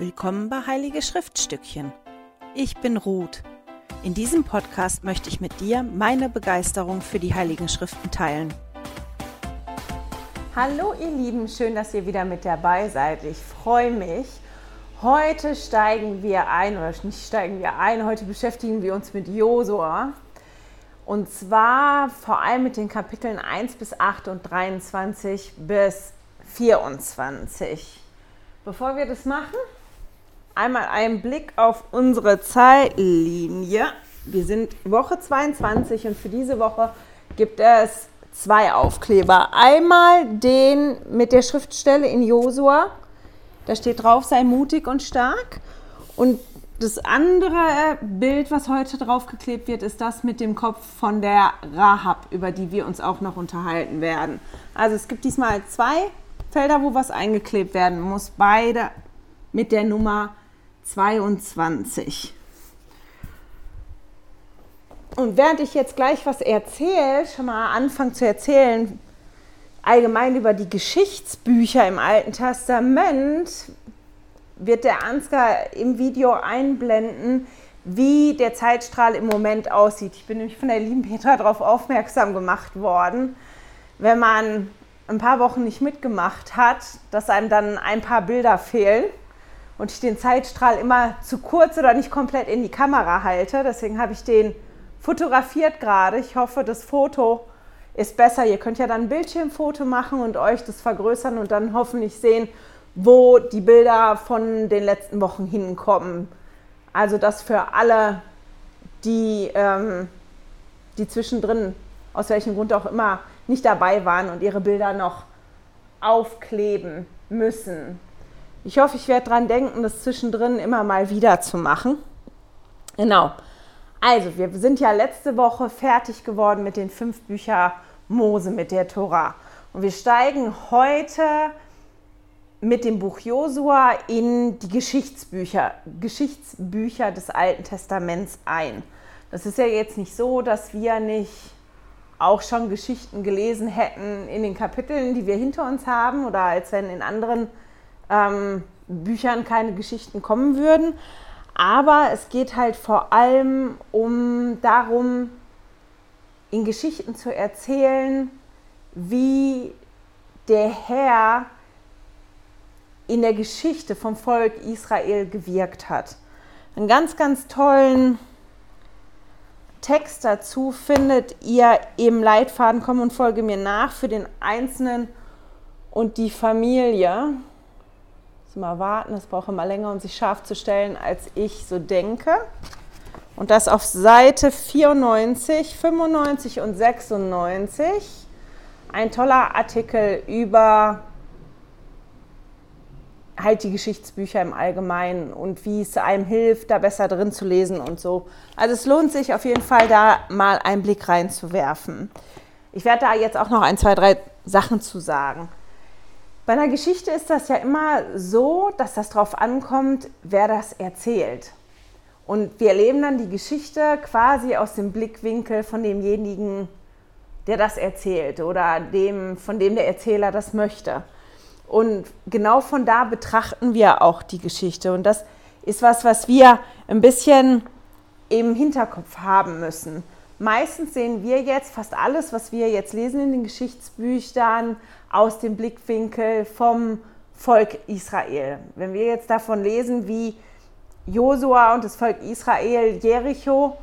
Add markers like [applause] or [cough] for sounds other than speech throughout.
Willkommen bei Heilige Schriftstückchen. Ich bin Ruth. In diesem Podcast möchte ich mit dir meine Begeisterung für die Heiligen Schriften teilen. Hallo ihr Lieben, schön, dass ihr wieder mit dabei seid. Ich freue mich. Heute steigen wir ein, oder nicht steigen wir ein, heute beschäftigen wir uns mit Josua. Und zwar vor allem mit den Kapiteln 1 bis 8 und 23 bis 24. Bevor wir das machen, einmal einen Blick auf unsere Zeitlinie. Wir sind Woche 22 und für diese Woche gibt es zwei Aufkleber. Einmal den mit der Schriftstelle in Josua. Da steht drauf, sei mutig und stark. Und das andere Bild, was heute draufgeklebt wird, ist das mit dem Kopf von der Rahab, über die wir uns auch noch unterhalten werden. Also es gibt diesmal zwei Felder, wo was eingeklebt werden muss. Beide mit der Nummer 22. Und während ich jetzt gleich was erzähle, schon mal anfange zu erzählen, allgemein über die Geschichtsbücher im Alten Testament, wird der Ansgar im Video einblenden, wie der Zeitstrahl im Moment aussieht. Ich bin nämlich von der lieben Petra darauf aufmerksam gemacht worden, wenn man ein paar Wochen nicht mitgemacht hat, dass einem dann ein paar Bilder fehlen und ich den Zeitstrahl immer zu kurz oder nicht komplett in die Kamera halte. Deswegen habe ich den fotografiert gerade. Ich hoffe, das Foto ist besser. Ihr könnt ja dann ein Bildschirmfoto machen und euch das vergrößern und dann hoffentlich sehen, wo die Bilder von den letzten Wochen hinkommen. Also das für alle, die, ähm, die zwischendrin, aus welchem Grund auch immer, nicht dabei waren und ihre Bilder noch aufkleben müssen. Ich hoffe, ich werde daran denken, das zwischendrin immer mal wieder zu machen. Genau. Also, wir sind ja letzte Woche fertig geworden mit den fünf Büchern Mose, mit der Tora. Und wir steigen heute mit dem Buch Josua in die Geschichtsbücher, Geschichtsbücher des Alten Testaments ein. Das ist ja jetzt nicht so, dass wir nicht auch schon Geschichten gelesen hätten in den Kapiteln, die wir hinter uns haben oder als wenn in anderen ähm, Büchern keine Geschichten kommen würden. Aber es geht halt vor allem um darum, in Geschichten zu erzählen, wie der Herr in der Geschichte vom Volk Israel gewirkt hat. Einen ganz, ganz tollen Text dazu findet ihr im Leitfaden Komm und folge mir nach für den Einzelnen und die Familie mal warten, das braucht immer länger, um sich scharf zu stellen, als ich so denke. Und das auf Seite 94, 95 und 96. Ein toller Artikel über halt die Geschichtsbücher im Allgemeinen und wie es einem hilft, da besser drin zu lesen und so. Also es lohnt sich auf jeden Fall, da mal einen Blick reinzuwerfen. Ich werde da jetzt auch noch ein, zwei, drei Sachen zu sagen. Bei einer Geschichte ist das ja immer so, dass das darauf ankommt, wer das erzählt. Und wir erleben dann die Geschichte quasi aus dem Blickwinkel von demjenigen, der das erzählt oder dem, von dem der Erzähler das möchte. Und genau von da betrachten wir auch die Geschichte. Und das ist was, was wir ein bisschen im Hinterkopf haben müssen. Meistens sehen wir jetzt fast alles, was wir jetzt lesen in den Geschichtsbüchern, aus dem Blickwinkel vom Volk Israel. Wenn wir jetzt davon lesen, wie Josua und das Volk Israel Jericho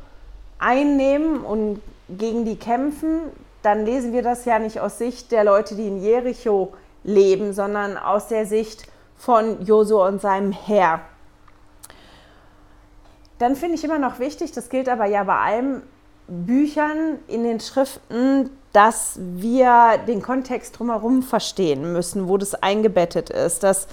einnehmen und gegen die kämpfen, dann lesen wir das ja nicht aus Sicht der Leute, die in Jericho leben, sondern aus der Sicht von Josua und seinem Herr. Dann finde ich immer noch wichtig, das gilt aber ja bei allem, Büchern, in den Schriften, dass wir den Kontext drumherum verstehen müssen, wo das eingebettet ist, dass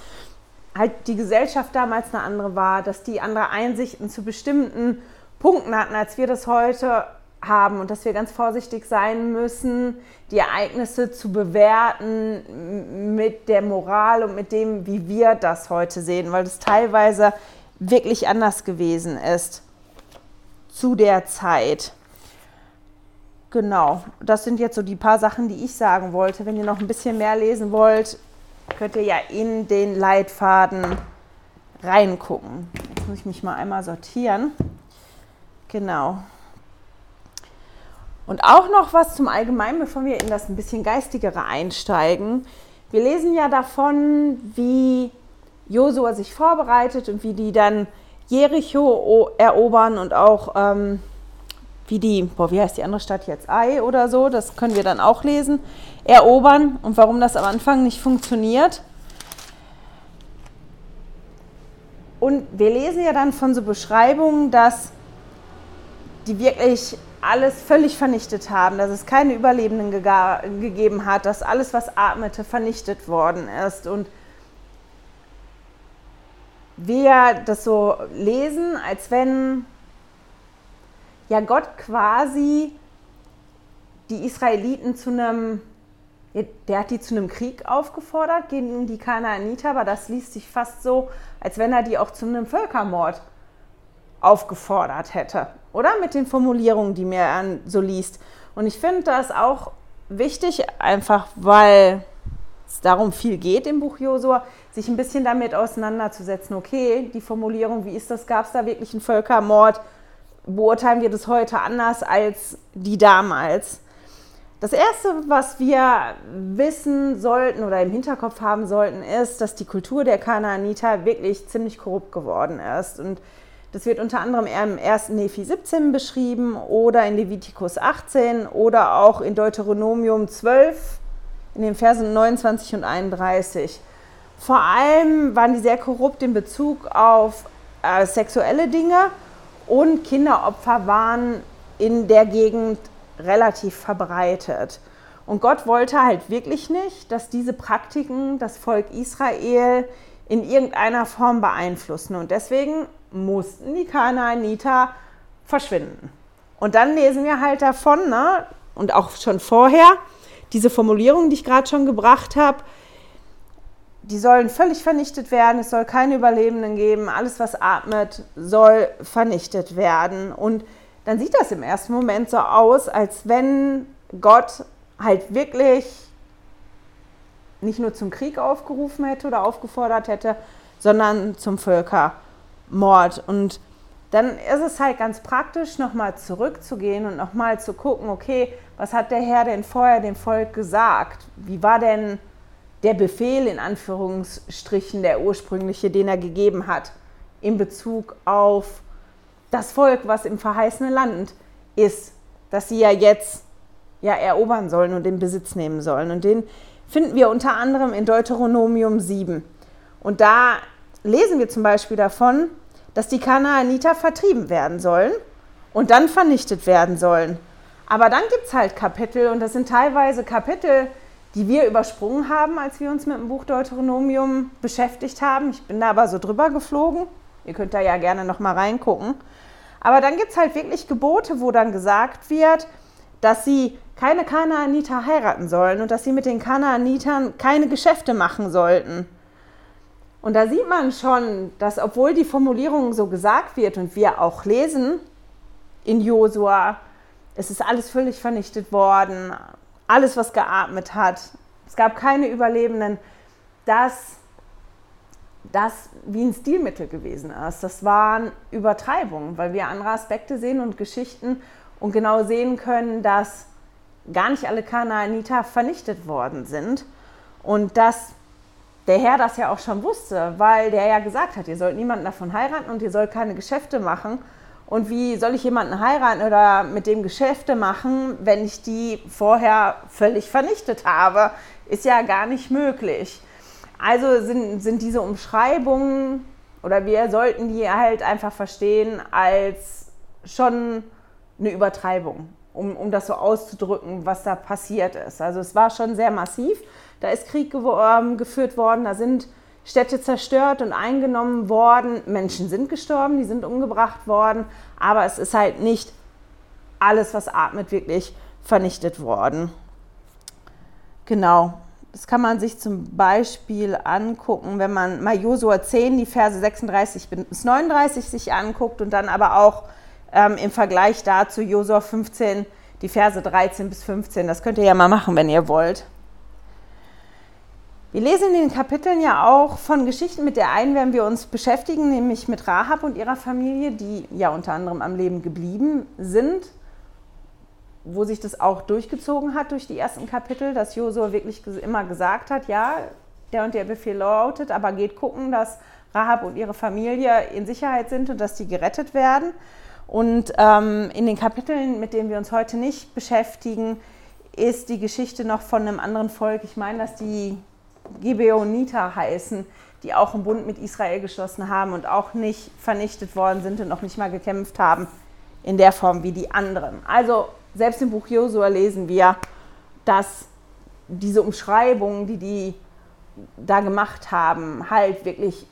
halt die Gesellschaft damals eine andere war, dass die andere Einsichten zu bestimmten Punkten hatten, als wir das heute haben und dass wir ganz vorsichtig sein müssen, die Ereignisse zu bewerten mit der Moral und mit dem, wie wir das heute sehen, weil es teilweise wirklich anders gewesen ist zu der Zeit. Genau, das sind jetzt so die paar Sachen, die ich sagen wollte. Wenn ihr noch ein bisschen mehr lesen wollt, könnt ihr ja in den Leitfaden reingucken. Jetzt muss ich mich mal einmal sortieren. Genau. Und auch noch was zum Allgemeinen, bevor wir in das ein bisschen geistigere einsteigen. Wir lesen ja davon, wie Josua sich vorbereitet und wie die dann Jericho erobern und auch ähm, wie die, boah, wie heißt die andere Stadt jetzt, Ai oder so, das können wir dann auch lesen, erobern und warum das am Anfang nicht funktioniert. Und wir lesen ja dann von so Beschreibungen, dass die wirklich alles völlig vernichtet haben, dass es keine Überlebenden gegeben hat, dass alles, was atmete, vernichtet worden ist. Und wir das so lesen, als wenn ja Gott quasi die Israeliten zu einem, der hat die zu einem Krieg aufgefordert gegen die Kanaaniter, aber das liest sich fast so, als wenn er die auch zu einem Völkermord aufgefordert hätte, oder? Mit den Formulierungen, die mir so liest. Und ich finde das auch wichtig, einfach weil es darum viel geht im Buch Josua, sich ein bisschen damit auseinanderzusetzen. Okay, die Formulierung, wie ist das? Gab es da wirklich einen Völkermord? Beurteilen wir das heute anders als die damals? Das Erste, was wir wissen sollten oder im Hinterkopf haben sollten, ist, dass die Kultur der Kanaaniter wirklich ziemlich korrupt geworden ist. Und das wird unter anderem im 1. Nephi 17 beschrieben oder in Levitikus 18 oder auch in Deuteronomium 12 in den Versen 29 und 31. Vor allem waren die sehr korrupt in Bezug auf äh, sexuelle Dinge und Kinderopfer waren in der Gegend relativ verbreitet. Und Gott wollte halt wirklich nicht, dass diese Praktiken das Volk Israel in irgendeiner Form beeinflussen. Und deswegen mussten die Kanaaniter verschwinden. Und dann lesen wir halt davon, ne, und auch schon vorher, diese Formulierung, die ich gerade schon gebracht habe, die sollen völlig vernichtet werden, es soll keine Überlebenden geben, alles, was atmet, soll vernichtet werden. Und dann sieht das im ersten Moment so aus, als wenn Gott halt wirklich nicht nur zum Krieg aufgerufen hätte oder aufgefordert hätte, sondern zum Völkermord. Und dann ist es halt ganz praktisch, nochmal zurückzugehen und nochmal zu gucken, okay, was hat der Herr denn vorher dem Volk gesagt? Wie war denn der Befehl in Anführungsstrichen, der ursprüngliche, den er gegeben hat, in Bezug auf das Volk, was im verheißenen Land ist, das sie ja jetzt ja erobern sollen und in Besitz nehmen sollen. Und den finden wir unter anderem in Deuteronomium 7. Und da lesen wir zum Beispiel davon, dass die Kanaaniter vertrieben werden sollen und dann vernichtet werden sollen. Aber dann gibt es halt Kapitel und das sind teilweise Kapitel, die wir übersprungen haben, als wir uns mit dem Buch Deuteronomium beschäftigt haben. Ich bin da aber so drüber geflogen. Ihr könnt da ja gerne noch mal reingucken. Aber dann gibt es halt wirklich Gebote, wo dann gesagt wird, dass sie keine Kanaaniter heiraten sollen und dass sie mit den Kanaanitern keine Geschäfte machen sollten. Und da sieht man schon, dass obwohl die Formulierung so gesagt wird und wir auch lesen in Josua, es ist alles völlig vernichtet worden, alles, was geatmet hat, es gab keine Überlebenden, dass das wie ein Stilmittel gewesen ist. Das waren Übertreibungen, weil wir andere Aspekte sehen und Geschichten und genau sehen können, dass gar nicht alle Kanaaniter vernichtet worden sind und dass der Herr das ja auch schon wusste, weil der ja gesagt hat, ihr sollt niemanden davon heiraten und ihr sollt keine Geschäfte machen. Und wie soll ich jemanden heiraten oder mit dem Geschäfte machen, wenn ich die vorher völlig vernichtet habe? Ist ja gar nicht möglich. Also sind, sind diese Umschreibungen oder wir sollten die halt einfach verstehen als schon eine Übertreibung, um, um das so auszudrücken, was da passiert ist. Also es war schon sehr massiv. Da ist Krieg ähm, geführt worden, da sind Städte zerstört und eingenommen worden. Menschen sind gestorben, die sind umgebracht worden, aber es ist halt nicht alles, was atmet, wirklich vernichtet worden. Genau. Das kann man sich zum Beispiel angucken, wenn man mal Josua 10, die Verse 36 bis 39 sich anguckt und dann aber auch ähm, im Vergleich dazu Josua 15, die Verse 13 bis 15. Das könnt ihr ja mal machen, wenn ihr wollt. Wir lesen in den Kapiteln ja auch von Geschichten, mit der einen werden wir uns beschäftigen, nämlich mit Rahab und ihrer Familie, die ja unter anderem am Leben geblieben sind, wo sich das auch durchgezogen hat durch die ersten Kapitel, dass Josua wirklich immer gesagt hat, ja, der und der Befehl lautet, aber geht gucken, dass Rahab und ihre Familie in Sicherheit sind und dass die gerettet werden. Und ähm, in den Kapiteln, mit denen wir uns heute nicht beschäftigen, ist die Geschichte noch von einem anderen Volk. Ich meine, dass die Gibeoniter heißen, die auch einen Bund mit Israel geschlossen haben und auch nicht vernichtet worden sind und noch nicht mal gekämpft haben in der Form wie die anderen. Also selbst im Buch Josua lesen wir, dass diese Umschreibungen, die die da gemacht haben, halt wirklich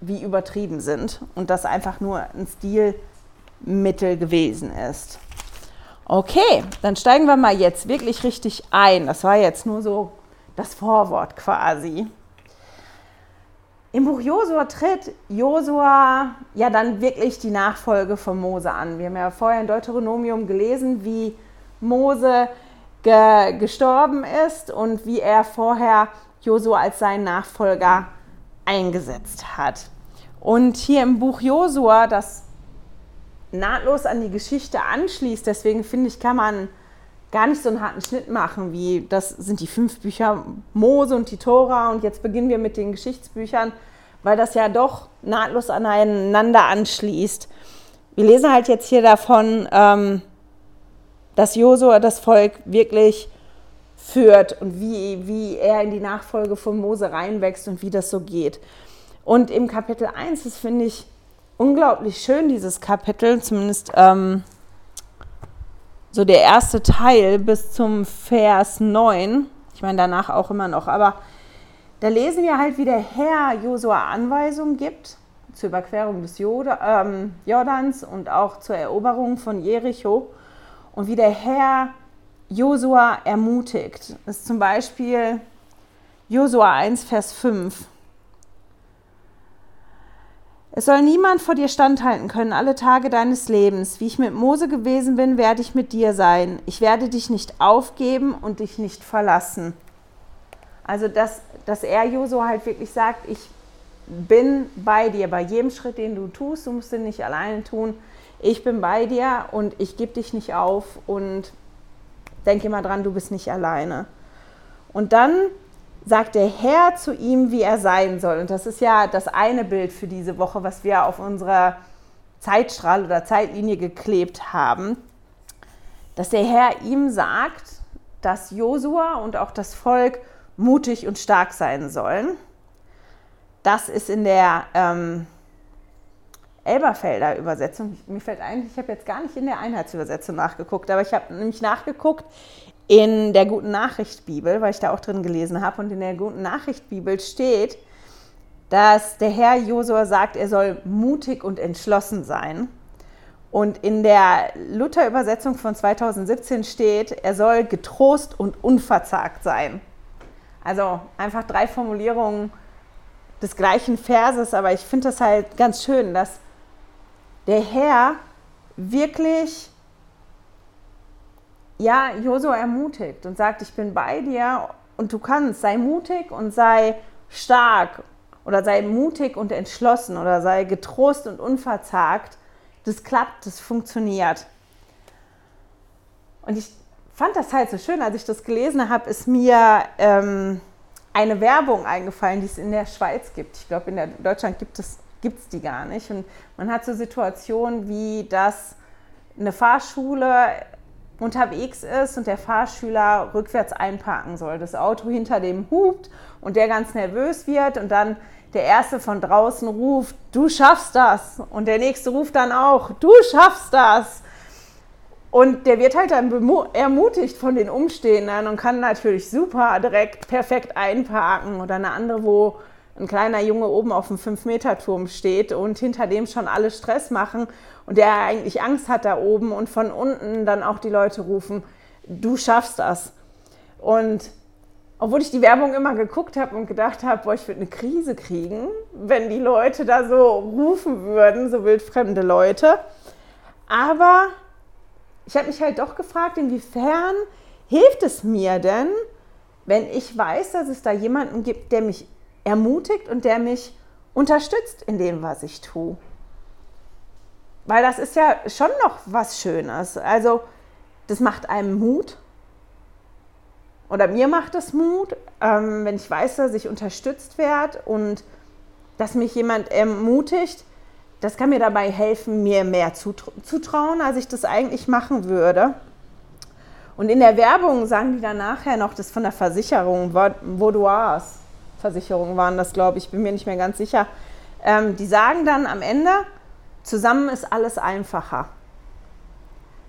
wie übertrieben sind und das einfach nur ein Stilmittel gewesen ist. Okay, dann steigen wir mal jetzt wirklich richtig ein. Das war jetzt nur so das Vorwort quasi. Im Buch Josua tritt Josua ja dann wirklich die Nachfolge von Mose an. Wir haben ja vorher in Deuteronomium gelesen, wie Mose ge gestorben ist und wie er vorher Josua als seinen Nachfolger eingesetzt hat. Und hier im Buch Josua, das nahtlos an die Geschichte anschließt, deswegen finde ich, kann man gar nicht so einen harten Schnitt machen, wie das sind die fünf Bücher Mose und die Tora und jetzt beginnen wir mit den Geschichtsbüchern, weil das ja doch nahtlos aneinander anschließt. Wir lesen halt jetzt hier davon, ähm, dass Josua das Volk wirklich führt und wie, wie er in die Nachfolge von Mose reinwächst und wie das so geht. Und im Kapitel 1, das finde ich unglaublich schön, dieses Kapitel, zumindest ähm, so der erste Teil bis zum Vers 9. Ich meine, danach auch immer noch. Aber da lesen wir halt, wie der Herr Josua Anweisungen gibt zur Überquerung des ähm, Jordans und auch zur Eroberung von Jericho. Und wie der Herr Josua ermutigt. Das ist zum Beispiel Josua 1, Vers 5. Es soll niemand vor dir standhalten können alle Tage deines Lebens. Wie ich mit Mose gewesen bin, werde ich mit dir sein. Ich werde dich nicht aufgeben und dich nicht verlassen. Also, dass, dass er Josu halt wirklich sagt, ich bin bei dir bei jedem Schritt, den du tust. Du musst ihn nicht alleine tun. Ich bin bei dir und ich gebe dich nicht auf und denke immer dran, du bist nicht alleine. Und dann sagt der Herr zu ihm, wie er sein soll. Und das ist ja das eine Bild für diese Woche, was wir auf unserer Zeitstrahl oder Zeitlinie geklebt haben, dass der Herr ihm sagt, dass Josua und auch das Volk mutig und stark sein sollen. Das ist in der ähm, Elberfelder Übersetzung. Mir fällt ein, ich habe jetzt gar nicht in der Einheitsübersetzung nachgeguckt, aber ich habe nämlich nachgeguckt in der Guten Nachricht Bibel, weil ich da auch drin gelesen habe. Und in der Guten Nachricht Bibel steht, dass der Herr Josua sagt, er soll mutig und entschlossen sein. Und in der Luther-Übersetzung von 2017 steht, er soll getrost und unverzagt sein. Also einfach drei Formulierungen des gleichen Verses, aber ich finde das halt ganz schön, dass der Herr wirklich ja, Josua ermutigt und sagt, ich bin bei dir und du kannst, sei mutig und sei stark oder sei mutig und entschlossen oder sei getrost und unverzagt. Das klappt, das funktioniert. Und ich fand das halt so schön, als ich das gelesen habe, ist mir ähm, eine Werbung eingefallen, die es in der Schweiz gibt. Ich glaube, in Deutschland gibt es gibt's die gar nicht. Und man hat so Situationen wie, dass eine Fahrschule unterwegs ist und der Fahrschüler rückwärts einparken soll. Das Auto hinter dem hupt und der ganz nervös wird und dann der erste von draußen ruft, du schaffst das. Und der nächste ruft dann auch, du schaffst das. Und der wird halt dann ermutigt von den Umstehenden und kann natürlich super direkt perfekt einparken. Oder eine andere, wo ein kleiner Junge oben auf dem 5-Meter-Turm steht und hinter dem schon alle Stress machen und der eigentlich Angst hat da oben und von unten dann auch die Leute rufen, du schaffst das. Und obwohl ich die Werbung immer geguckt habe und gedacht habe, boah, ich würde eine Krise kriegen, wenn die Leute da so rufen würden, so wildfremde Leute. Aber ich habe mich halt doch gefragt, inwiefern hilft es mir denn, wenn ich weiß, dass es da jemanden gibt, der mich ermutigt und der mich unterstützt in dem, was ich tue. Weil das ist ja schon noch was Schönes. Also das macht einem Mut. Oder mir macht es Mut, ähm, wenn ich weiß, dass ich unterstützt werde und dass mich jemand ermutigt. Das kann mir dabei helfen, mir mehr zutrauen, als ich das eigentlich machen würde. Und in der Werbung sagen die dann nachher noch das von der Versicherung, Vaudois Versicherung waren das, glaube ich, bin mir nicht mehr ganz sicher. Ähm, die sagen dann am Ende, zusammen ist alles einfacher.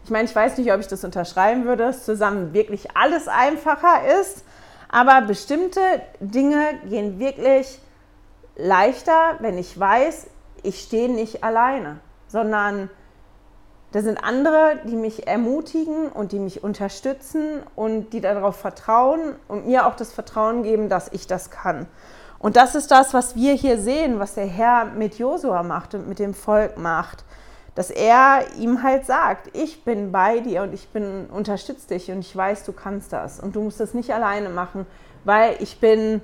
Ich meine, ich weiß nicht, ob ich das unterschreiben würde, dass zusammen wirklich alles einfacher ist, aber bestimmte Dinge gehen wirklich leichter, wenn ich weiß, ich stehe nicht alleine, sondern da sind andere, die mich ermutigen und die mich unterstützen und die darauf vertrauen und mir auch das Vertrauen geben, dass ich das kann. Und das ist das, was wir hier sehen, was der Herr mit Josua macht und mit dem Volk macht. Dass er ihm halt sagt, ich bin bei dir und ich bin unterstütze dich und ich weiß, du kannst das. Und du musst das nicht alleine machen, weil ich bin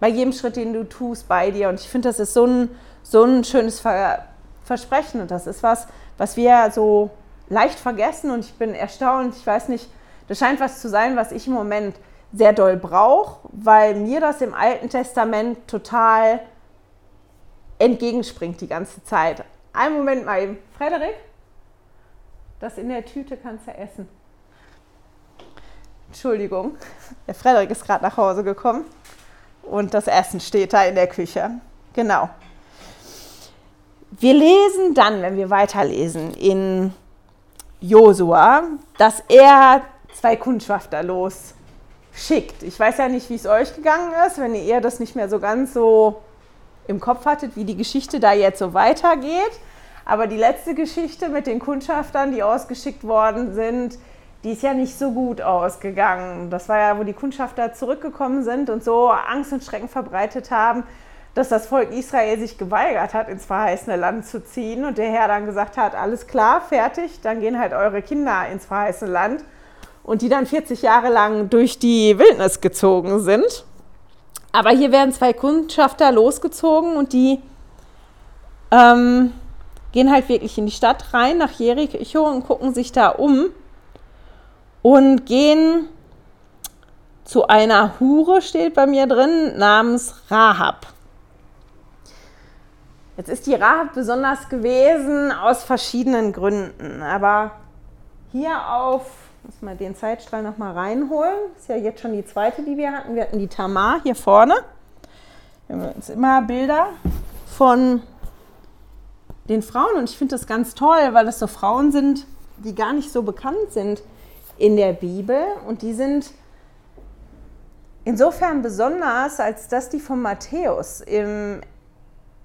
bei jedem Schritt, den du tust, bei dir. Und ich finde, das ist so ein, so ein schönes Ver Versprechen. Und das ist was, was wir so leicht vergessen und ich bin erstaunt. Ich weiß nicht, das scheint was zu sein, was ich im Moment sehr doll brauche, weil mir das im Alten Testament total entgegenspringt die ganze Zeit. Einen Moment mal eben. Frederik, das in der Tüte kannst du essen. Entschuldigung, der Frederik ist gerade nach Hause gekommen und das Essen steht da in der Küche. Genau. Wir lesen dann, wenn wir weiterlesen, in Josua, dass er zwei Kundschafter losschickt. Ich weiß ja nicht, wie es euch gegangen ist, wenn ihr das nicht mehr so ganz so im Kopf hattet, wie die Geschichte da jetzt so weitergeht. Aber die letzte Geschichte mit den Kundschaftern, die ausgeschickt worden sind, die ist ja nicht so gut ausgegangen. Das war ja, wo die Kundschafter zurückgekommen sind und so Angst und Schrecken verbreitet haben, dass das Volk Israel sich geweigert hat, ins verheißene Land zu ziehen und der Herr dann gesagt hat, alles klar, fertig, dann gehen halt eure Kinder ins verheißene Land und die dann 40 Jahre lang durch die Wildnis gezogen sind. Aber hier werden zwei Kundschafter losgezogen und die ähm, gehen halt wirklich in die Stadt rein, nach Jericho und gucken sich da um und gehen zu einer Hure, steht bei mir drin, namens Rahab. Jetzt ist die Rahab besonders gewesen aus verschiedenen Gründen. Aber hier auf, muss mal den Zeitstrahl nochmal reinholen. Ist ja jetzt schon die zweite, die wir hatten. Wir hatten die Tamar hier vorne. Wir haben jetzt immer Bilder von den Frauen und ich finde das ganz toll, weil das so Frauen sind, die gar nicht so bekannt sind in der Bibel und die sind insofern besonders, als dass die von Matthäus im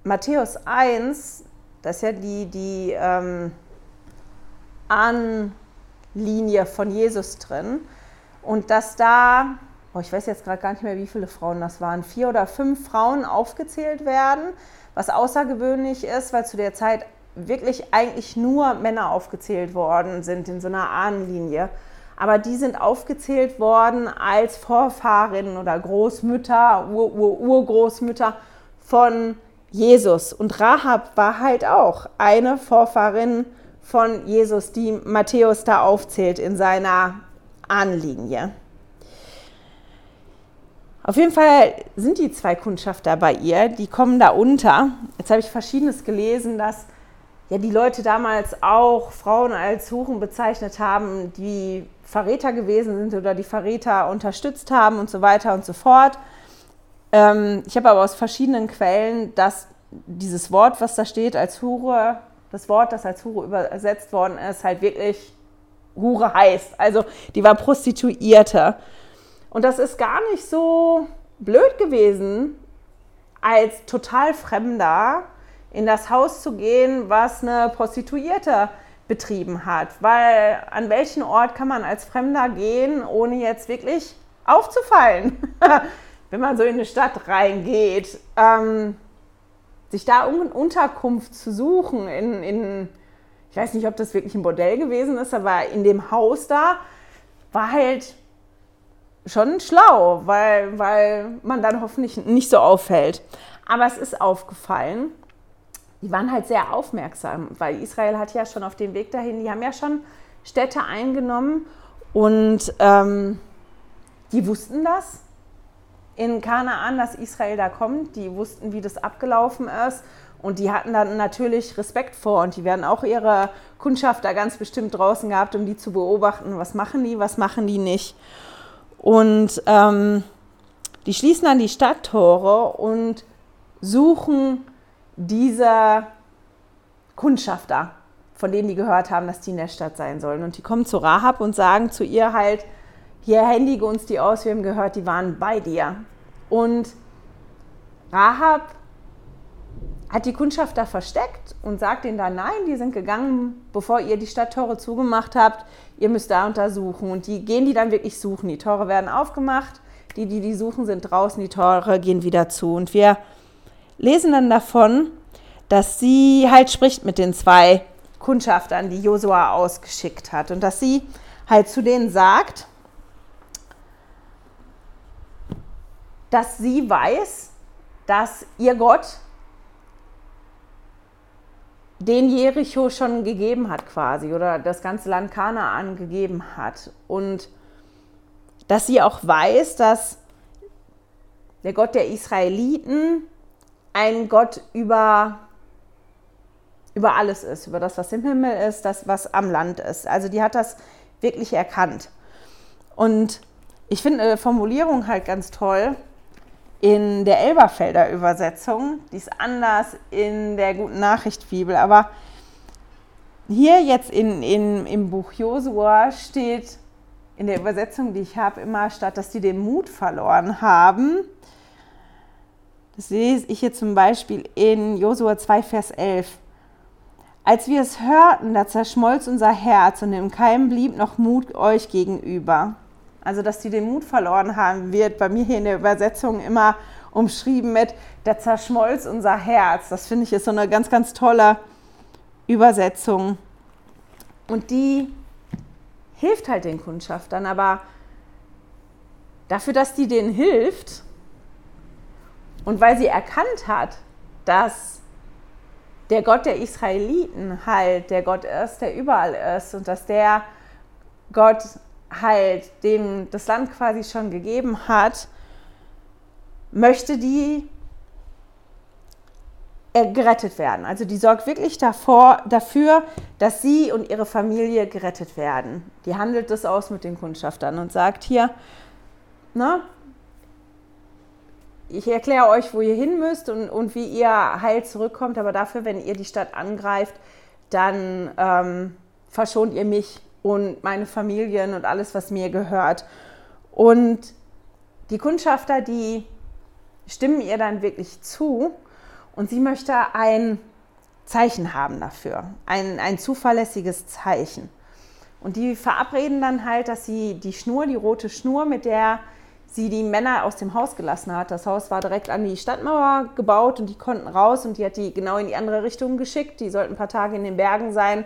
Matthäus 1, das ist ja die, die ähm, Ahnenlinie von Jesus drin. Und dass da, oh, ich weiß jetzt gerade gar nicht mehr, wie viele Frauen das waren, vier oder fünf Frauen aufgezählt werden, was außergewöhnlich ist, weil zu der Zeit wirklich eigentlich nur Männer aufgezählt worden sind in so einer Ahnenlinie. Aber die sind aufgezählt worden als Vorfahrinnen oder Großmütter, Ur -Ur Urgroßmütter von Jesus. Und Rahab war halt auch eine Vorfahrin von Jesus, die Matthäus da aufzählt in seiner Ahnenlinie. Auf jeden Fall sind die zwei Kundschafter bei ihr, die kommen da unter. Jetzt habe ich Verschiedenes gelesen, dass ja die Leute damals auch Frauen als Huren bezeichnet haben, die Verräter gewesen sind oder die Verräter unterstützt haben und so weiter und so fort. Ähm, ich habe aber aus verschiedenen Quellen, dass dieses Wort, was da steht, als Hure, das Wort, das als Hure übersetzt worden ist, halt wirklich Hure heißt. Also die war Prostituierte. Und das ist gar nicht so blöd gewesen, als total Fremder in das Haus zu gehen, was eine Prostituierte betrieben hat. Weil an welchen Ort kann man als Fremder gehen, ohne jetzt wirklich aufzufallen? [laughs] wenn man so in eine Stadt reingeht, ähm, sich da Unterkunft zu suchen, in, in, ich weiß nicht, ob das wirklich ein Bordell gewesen ist, aber in dem Haus da war halt schon schlau, weil, weil man dann hoffentlich nicht so auffällt. Aber es ist aufgefallen, die waren halt sehr aufmerksam, weil Israel hat ja schon auf dem Weg dahin, die haben ja schon Städte eingenommen und ähm, die wussten das in Kanaan, dass Israel da kommt. Die wussten, wie das abgelaufen ist. Und die hatten dann natürlich Respekt vor und die werden auch ihre Kundschaft da ganz bestimmt draußen gehabt, um die zu beobachten. Was machen die, was machen die nicht? Und ähm, die schließen dann die Stadttore und suchen diese Kundschafter, von denen die gehört haben, dass die in der Stadt sein sollen. Und die kommen zu Rahab und sagen zu ihr halt, hier händige uns die aus, wir haben gehört, die waren bei dir. Und Rahab hat die Kundschafter versteckt und sagt ihnen dann, nein, die sind gegangen, bevor ihr die Stadttore zugemacht habt, ihr müsst da untersuchen. Und die gehen die dann wirklich suchen. Die Tore werden aufgemacht, die, die die suchen, sind draußen, die Tore gehen wieder zu. Und wir lesen dann davon, dass sie halt spricht mit den zwei Kundschaftern, die Josua ausgeschickt hat. Und dass sie halt zu denen sagt, dass sie weiß, dass ihr Gott den Jericho schon gegeben hat quasi oder das ganze Land Kanaan gegeben hat. Und dass sie auch weiß, dass der Gott der Israeliten ein Gott über, über alles ist, über das, was im Himmel ist, das, was am Land ist. Also die hat das wirklich erkannt. Und ich finde eine Formulierung halt ganz toll, in der Elberfelder Übersetzung. Die ist anders in der Guten Nachricht Bibel. Aber hier jetzt in, in, im Buch Josua steht in der Übersetzung, die ich habe, immer statt, dass die den Mut verloren haben. Das lese ich hier zum Beispiel in Josua 2, Vers 11. Als wir es hörten, da zerschmolz unser Herz und im Keim blieb noch Mut euch gegenüber. Also, dass die den Mut verloren haben, wird bei mir hier in der Übersetzung immer umschrieben mit, da zerschmolz unser Herz. Das finde ich ist so eine ganz, ganz tolle Übersetzung. Und die hilft halt den Kundschaftern, aber dafür, dass die denen hilft und weil sie erkannt hat, dass der Gott der Israeliten halt der Gott ist, der überall ist und dass der Gott halt denen das Land quasi schon gegeben hat, möchte die äh, gerettet werden. Also die sorgt wirklich davor, dafür, dass sie und ihre Familie gerettet werden. Die handelt das aus mit den Kundschaftern und sagt hier, na, ich erkläre euch, wo ihr hin müsst und, und wie ihr heil zurückkommt, aber dafür, wenn ihr die Stadt angreift, dann ähm, verschont ihr mich und meine Familien und alles, was mir gehört. Und die Kundschafter, die stimmen ihr dann wirklich zu und sie möchte ein Zeichen haben dafür, ein, ein zuverlässiges Zeichen. Und die verabreden dann halt, dass sie die Schnur, die rote Schnur, mit der sie die Männer aus dem Haus gelassen hat. Das Haus war direkt an die Stadtmauer gebaut und die konnten raus und die hat die genau in die andere Richtung geschickt. Die sollten ein paar Tage in den Bergen sein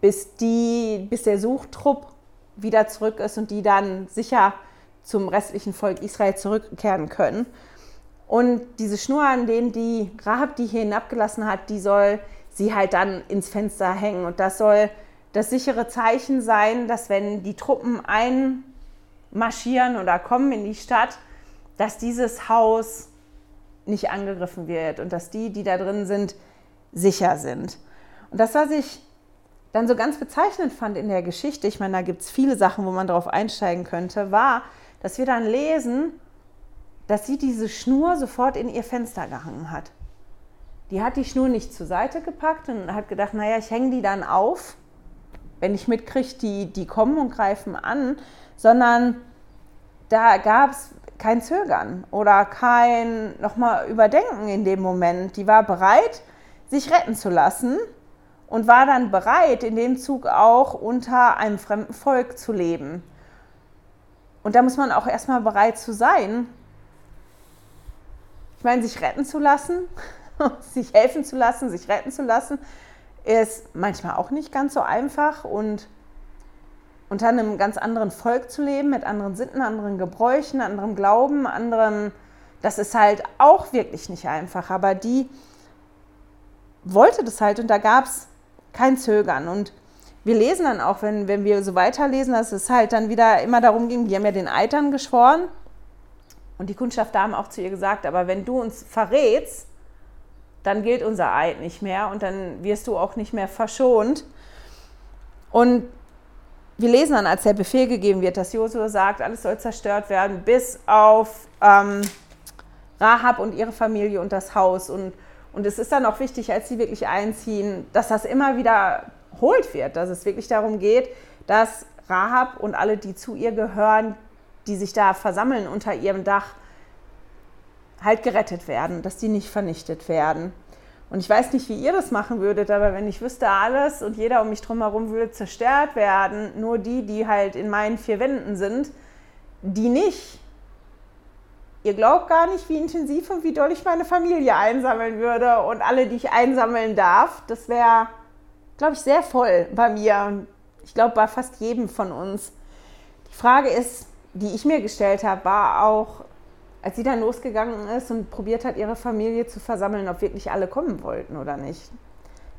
bis, die, bis der Suchtrupp wieder zurück ist und die dann sicher zum restlichen Volk Israel zurückkehren können. Und diese Schnur, an denen die Rahab die hier hinabgelassen hat, die soll sie halt dann ins Fenster hängen. Und das soll das sichere Zeichen sein, dass wenn die Truppen einmarschieren oder kommen in die Stadt, dass dieses Haus nicht angegriffen wird und dass die, die da drin sind, sicher sind. Und das, was ich dann so ganz bezeichnend fand in der Geschichte, ich meine, da gibt es viele Sachen, wo man darauf einsteigen könnte, war, dass wir dann lesen, dass sie diese Schnur sofort in ihr Fenster gehangen hat. Die hat die Schnur nicht zur Seite gepackt und hat gedacht, naja, ich hänge die dann auf, wenn ich mitkriege, die, die kommen und greifen an, sondern da gab es kein Zögern oder kein nochmal Überdenken in dem Moment. Die war bereit, sich retten zu lassen und war dann bereit, in dem Zug auch unter einem fremden Volk zu leben. Und da muss man auch erstmal bereit zu sein. Ich meine, sich retten zu lassen, [laughs] sich helfen zu lassen, sich retten zu lassen, ist manchmal auch nicht ganz so einfach. Und unter einem ganz anderen Volk zu leben, mit anderen Sitten, anderen Gebräuchen, anderem Glauben, anderen, das ist halt auch wirklich nicht einfach. Aber die wollte das halt und da gab es kein Zögern. Und wir lesen dann auch, wenn, wenn wir so weiterlesen, dass es halt dann wieder immer darum ging, die haben ja den Eitern geschworen. Und die Kundschafter haben auch zu ihr gesagt, aber wenn du uns verrätst, dann gilt unser Eid nicht mehr und dann wirst du auch nicht mehr verschont. Und wir lesen dann, als der Befehl gegeben wird, dass Josua sagt, alles soll zerstört werden, bis auf ähm, Rahab und ihre Familie und das Haus. Und, und es ist dann auch wichtig, als sie wirklich einziehen, dass das immer wieder holt wird, dass es wirklich darum geht, dass Rahab und alle, die zu ihr gehören, die sich da versammeln unter ihrem Dach, halt gerettet werden, dass die nicht vernichtet werden. Und ich weiß nicht, wie ihr das machen würdet, aber wenn ich wüsste alles und jeder um mich drumherum würde zerstört werden, nur die, die halt in meinen vier Wänden sind, die nicht. Ihr glaubt gar nicht, wie intensiv und wie doll ich meine Familie einsammeln würde und alle, die ich einsammeln darf. Das wäre glaube ich, sehr voll bei mir. Ich glaube, bei fast jedem von uns. Die Frage ist, die ich mir gestellt habe, war auch, als sie dann losgegangen ist und probiert hat, ihre Familie zu versammeln, ob wirklich alle kommen wollten oder nicht.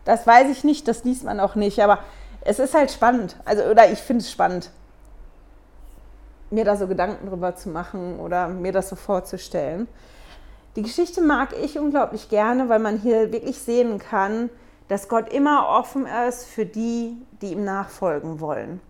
Das weiß ich nicht, das liest man auch nicht, aber es ist halt spannend. Also, oder ich finde es spannend, mir da so Gedanken drüber zu machen oder mir das so vorzustellen. Die Geschichte mag ich unglaublich gerne, weil man hier wirklich sehen kann, dass Gott immer offen ist für die, die ihm nachfolgen wollen.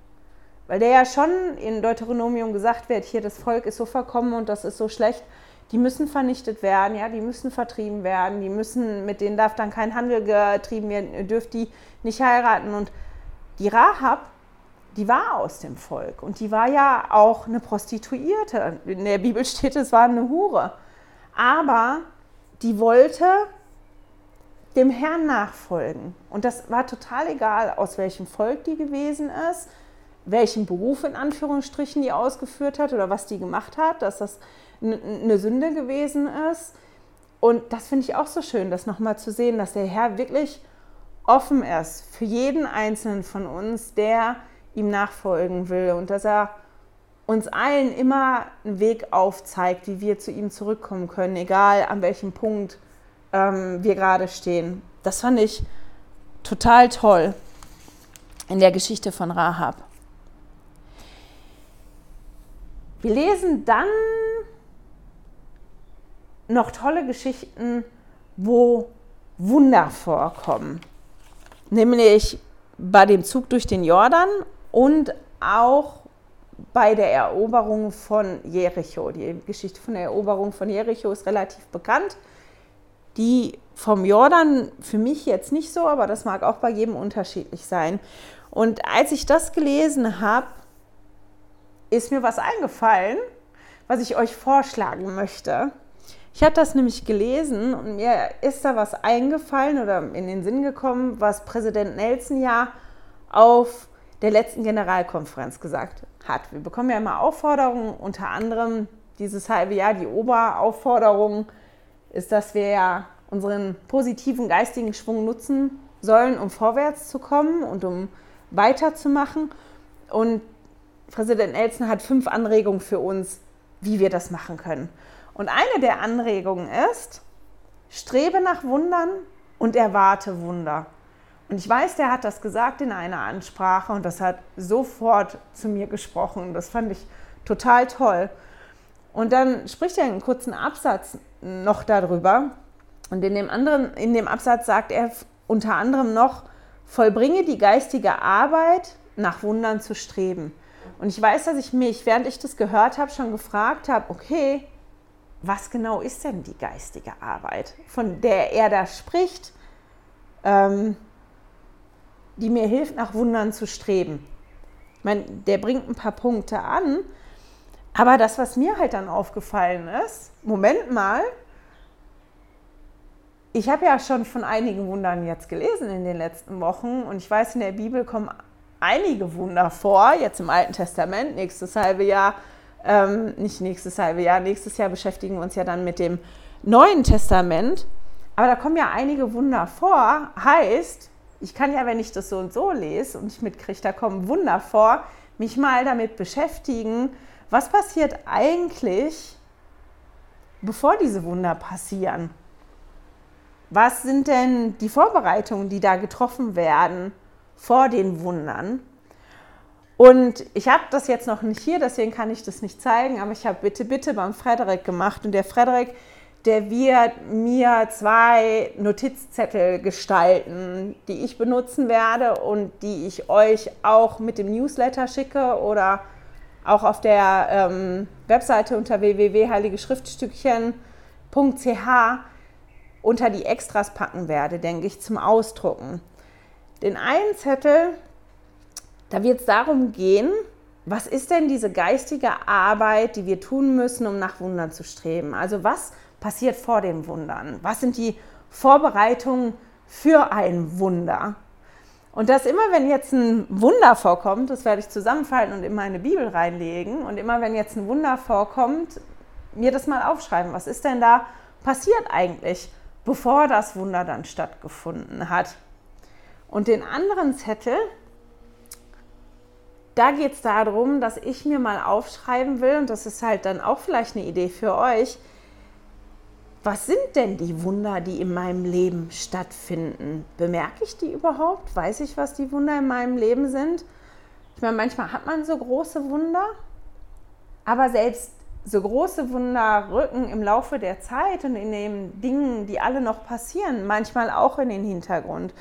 Weil der ja schon in Deuteronomium gesagt wird, hier das Volk ist so verkommen und das ist so schlecht, die müssen vernichtet werden, ja, die müssen vertrieben werden, die müssen, mit denen darf dann kein Handel getrieben werden, ihr dürft die nicht heiraten. Und die Rahab, die war aus dem Volk und die war ja auch eine Prostituierte. In der Bibel steht, es war eine Hure. Aber die wollte dem Herrn nachfolgen. Und das war total egal, aus welchem Volk die gewesen ist, welchen Beruf in Anführungsstrichen die ausgeführt hat oder was die gemacht hat, dass das eine Sünde gewesen ist. Und das finde ich auch so schön, das nochmal zu sehen, dass der Herr wirklich offen ist für jeden Einzelnen von uns, der ihm nachfolgen will und dass er uns allen immer einen Weg aufzeigt, wie wir zu ihm zurückkommen können, egal an welchem Punkt ähm, wir gerade stehen. Das fand ich total toll in der Geschichte von Rahab. Wir lesen dann noch tolle Geschichten, wo Wunder vorkommen. Nämlich bei dem Zug durch den Jordan und auch bei der Eroberung von Jericho. Die Geschichte von der Eroberung von Jericho ist relativ bekannt die vom Jordan für mich jetzt nicht so, aber das mag auch bei jedem unterschiedlich sein. Und als ich das gelesen habe, ist mir was eingefallen, was ich euch vorschlagen möchte. Ich habe das nämlich gelesen und mir ist da was eingefallen oder in den Sinn gekommen, was Präsident Nelson ja auf der letzten Generalkonferenz gesagt hat. Wir bekommen ja immer Aufforderungen, unter anderem dieses halbe Jahr die Oberaufforderung, ist, dass wir ja unseren positiven geistigen Schwung nutzen sollen, um vorwärts zu kommen und um weiterzumachen. Und Präsident Nelson hat fünf Anregungen für uns, wie wir das machen können. Und eine der Anregungen ist, strebe nach Wundern und erwarte Wunder. Und ich weiß, der hat das gesagt in einer Ansprache und das hat sofort zu mir gesprochen. Das fand ich total toll. Und dann spricht er einen kurzen Absatz noch darüber. Und in dem anderen, in dem Absatz sagt er unter anderem noch, vollbringe die geistige Arbeit, nach Wundern zu streben. Und ich weiß, dass ich mich, während ich das gehört habe, schon gefragt habe, okay, was genau ist denn die geistige Arbeit, von der er da spricht, ähm, die mir hilft, nach Wundern zu streben? Ich meine, der bringt ein paar Punkte an, aber das, was mir halt dann aufgefallen ist, Moment mal, ich habe ja schon von einigen Wundern jetzt gelesen in den letzten Wochen und ich weiß, in der Bibel kommen einige Wunder vor, jetzt im Alten Testament, nächstes halbe Jahr, ähm, nicht nächstes halbe Jahr, nächstes Jahr beschäftigen wir uns ja dann mit dem Neuen Testament. Aber da kommen ja einige Wunder vor, heißt, ich kann ja, wenn ich das so und so lese und ich mitkriege, da kommen Wunder vor, mich mal damit beschäftigen, was passiert eigentlich, bevor diese Wunder passieren. Was sind denn die Vorbereitungen, die da getroffen werden vor den Wundern? Und ich habe das jetzt noch nicht hier, deswegen kann ich das nicht zeigen, aber ich habe bitte, bitte beim Frederik gemacht. Und der Frederik, der wird mir zwei Notizzettel gestalten, die ich benutzen werde und die ich euch auch mit dem Newsletter schicke oder auch auf der ähm, Webseite unter www.heiligeschriftstückchen.ch unter die Extras packen werde, denke ich, zum Ausdrucken. Den einen Zettel, da wird es darum gehen, was ist denn diese geistige Arbeit, die wir tun müssen, um nach Wundern zu streben? Also was passiert vor den Wundern? Was sind die Vorbereitungen für ein Wunder? Und das immer, wenn jetzt ein Wunder vorkommt, das werde ich zusammenfalten und in meine Bibel reinlegen. Und immer, wenn jetzt ein Wunder vorkommt, mir das mal aufschreiben. Was ist denn da passiert eigentlich? bevor das Wunder dann stattgefunden hat. Und den anderen Zettel, da geht es darum, dass ich mir mal aufschreiben will, und das ist halt dann auch vielleicht eine Idee für euch, was sind denn die Wunder, die in meinem Leben stattfinden? Bemerke ich die überhaupt? Weiß ich, was die Wunder in meinem Leben sind? Ich meine, manchmal hat man so große Wunder, aber selbst so große Wunder rücken im Laufe der Zeit und in den Dingen, die alle noch passieren, manchmal auch in den Hintergrund.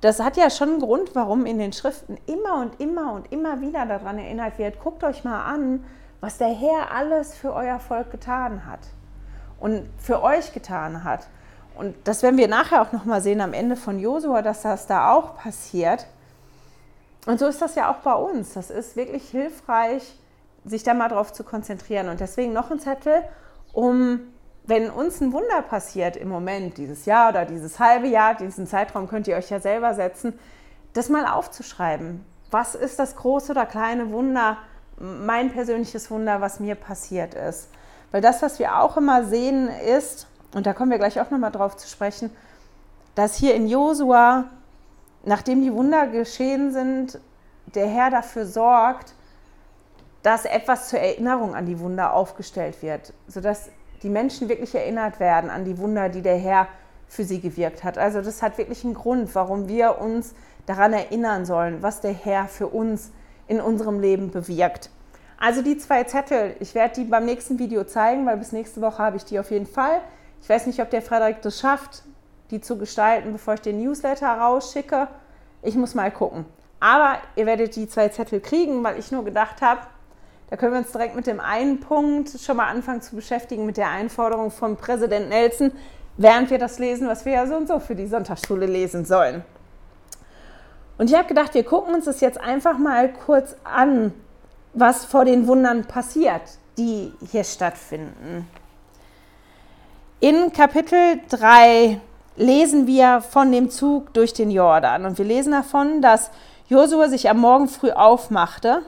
Das hat ja schon einen Grund, warum in den Schriften immer und immer und immer wieder daran erinnert wird, guckt euch mal an, was der Herr alles für euer Volk getan hat und für euch getan hat. Und das werden wir nachher auch nochmal sehen am Ende von Josua, dass das da auch passiert. Und so ist das ja auch bei uns. Das ist wirklich hilfreich, sich da mal drauf zu konzentrieren. Und deswegen noch ein Zettel, um, wenn uns ein Wunder passiert im Moment, dieses Jahr oder dieses halbe Jahr, diesen Zeitraum könnt ihr euch ja selber setzen, das mal aufzuschreiben. Was ist das große oder kleine Wunder, mein persönliches Wunder, was mir passiert ist? Weil das, was wir auch immer sehen, ist, und da kommen wir gleich auch nochmal drauf zu sprechen, dass hier in Josua, nachdem die Wunder geschehen sind, der Herr dafür sorgt, dass etwas zur Erinnerung an die Wunder aufgestellt wird, sodass die Menschen wirklich erinnert werden an die Wunder, die der Herr für sie gewirkt hat. Also das hat wirklich einen Grund, warum wir uns daran erinnern sollen, was der Herr für uns in unserem Leben bewirkt. Also die zwei Zettel, ich werde die beim nächsten Video zeigen, weil bis nächste Woche habe ich die auf jeden Fall. Ich weiß nicht, ob der Frederik das schafft, die zu gestalten, bevor ich den Newsletter rausschicke. Ich muss mal gucken. Aber ihr werdet die zwei Zettel kriegen, weil ich nur gedacht habe, da können wir uns direkt mit dem einen Punkt schon mal anfangen zu beschäftigen, mit der Einforderung von Präsident Nelson, während wir das lesen, was wir ja so und so für die Sonntagsschule lesen sollen. Und ich habe gedacht, wir gucken uns das jetzt einfach mal kurz an, was vor den Wundern passiert, die hier stattfinden. In Kapitel 3 lesen wir von dem Zug durch den Jordan und wir lesen davon, dass Josua sich am Morgen früh aufmachte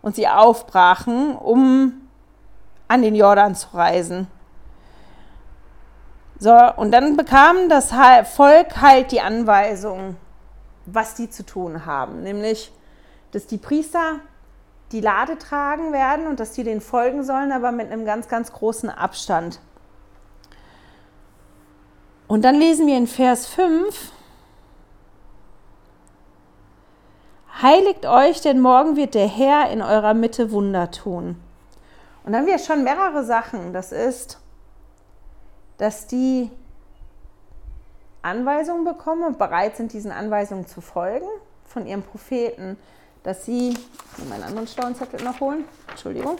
und sie aufbrachen, um an den Jordan zu reisen. So, und dann bekam das Volk halt die Anweisung, was die zu tun haben, nämlich, dass die Priester die Lade tragen werden und dass die den folgen sollen, aber mit einem ganz, ganz großen Abstand. Und dann lesen wir in Vers 5, Heiligt euch, denn morgen wird der Herr in eurer Mitte Wunder tun. Und dann haben wir schon mehrere Sachen. Das ist, dass die Anweisungen bekommen und bereit sind, diesen Anweisungen zu folgen von ihrem Propheten, dass sie, meinen anderen schlauen Zettel noch holen, Entschuldigung,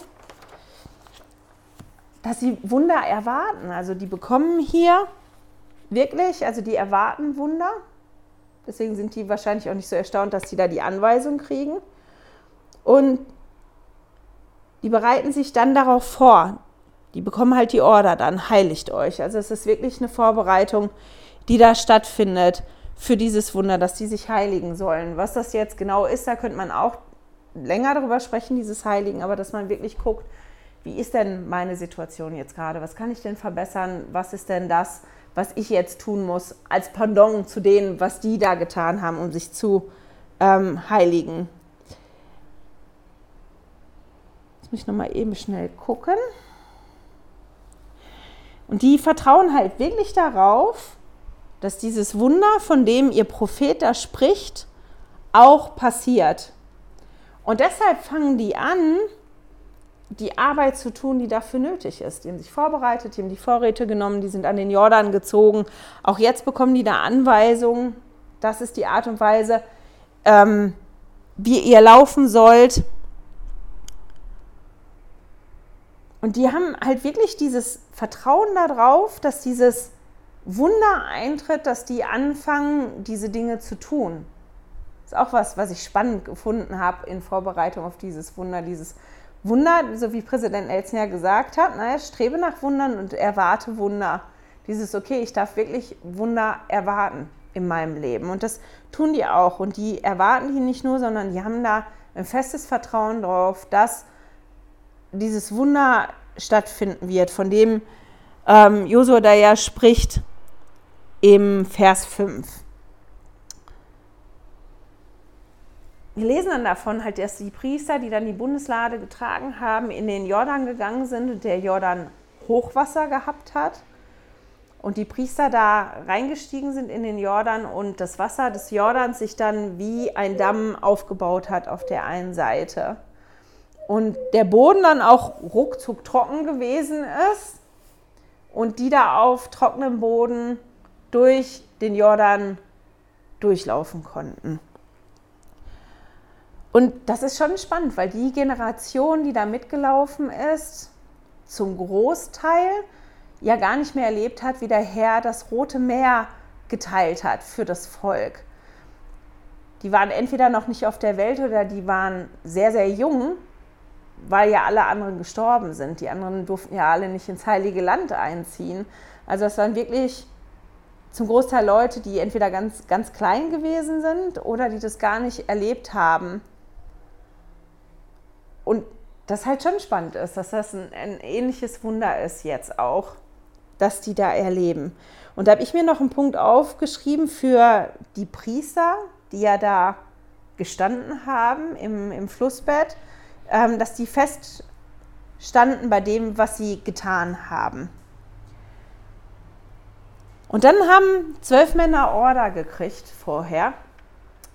dass sie Wunder erwarten. Also die bekommen hier wirklich, also die erwarten Wunder Deswegen sind die wahrscheinlich auch nicht so erstaunt, dass sie da die Anweisung kriegen. Und die bereiten sich dann darauf vor. Die bekommen halt die Order dann, heiligt euch. Also es ist wirklich eine Vorbereitung, die da stattfindet für dieses Wunder, dass die sich heiligen sollen. Was das jetzt genau ist, da könnte man auch länger darüber sprechen, dieses Heiligen, aber dass man wirklich guckt, wie ist denn meine Situation jetzt gerade? Was kann ich denn verbessern? Was ist denn das, was ich jetzt tun muss, als Pendant zu denen, was die da getan haben, um sich zu ähm, heiligen. muss ich nochmal eben schnell gucken. Und die vertrauen halt wirklich darauf, dass dieses Wunder, von dem ihr Prophet da spricht, auch passiert. Und deshalb fangen die an, die Arbeit zu tun, die dafür nötig ist. Die haben sich vorbereitet, die haben die Vorräte genommen, die sind an den Jordan gezogen. Auch jetzt bekommen die da Anweisungen. Das ist die Art und Weise, ähm, wie ihr laufen sollt. Und die haben halt wirklich dieses Vertrauen darauf, dass dieses Wunder eintritt, dass die anfangen, diese Dinge zu tun. Das ist auch was, was ich spannend gefunden habe in Vorbereitung auf dieses Wunder, dieses Wunder, so wie Präsident Nelson ja gesagt hat, naja, strebe nach Wundern und erwarte Wunder. Dieses, okay, ich darf wirklich Wunder erwarten in meinem Leben. Und das tun die auch. Und die erwarten die nicht nur, sondern die haben da ein festes Vertrauen drauf, dass dieses Wunder stattfinden wird, von dem ähm, Josua da ja spricht im Vers 5. Wir lesen dann davon halt, dass die Priester, die dann die Bundeslade getragen haben, in den Jordan gegangen sind und der Jordan Hochwasser gehabt hat. Und die Priester da reingestiegen sind in den Jordan und das Wasser des Jordans sich dann wie ein Damm aufgebaut hat auf der einen Seite und der Boden dann auch ruckzuck trocken gewesen ist und die da auf trockenem Boden durch den Jordan durchlaufen konnten. Und das ist schon spannend, weil die Generation, die da mitgelaufen ist, zum Großteil ja gar nicht mehr erlebt hat, wie der Herr das Rote Meer geteilt hat für das Volk. Die waren entweder noch nicht auf der Welt oder die waren sehr, sehr jung weil ja alle anderen gestorben sind. Die anderen durften ja alle nicht ins Heilige Land einziehen. Also es waren wirklich zum Großteil Leute, die entweder ganz, ganz klein gewesen sind oder die das gar nicht erlebt haben. Und das halt schon spannend ist, dass das ein, ein ähnliches Wunder ist jetzt auch, dass die da erleben. Und da habe ich mir noch einen Punkt aufgeschrieben für die Priester, die ja da gestanden haben im, im Flussbett ähm, dass die feststanden bei dem, was sie getan haben. Und dann haben zwölf Männer Order gekriegt vorher,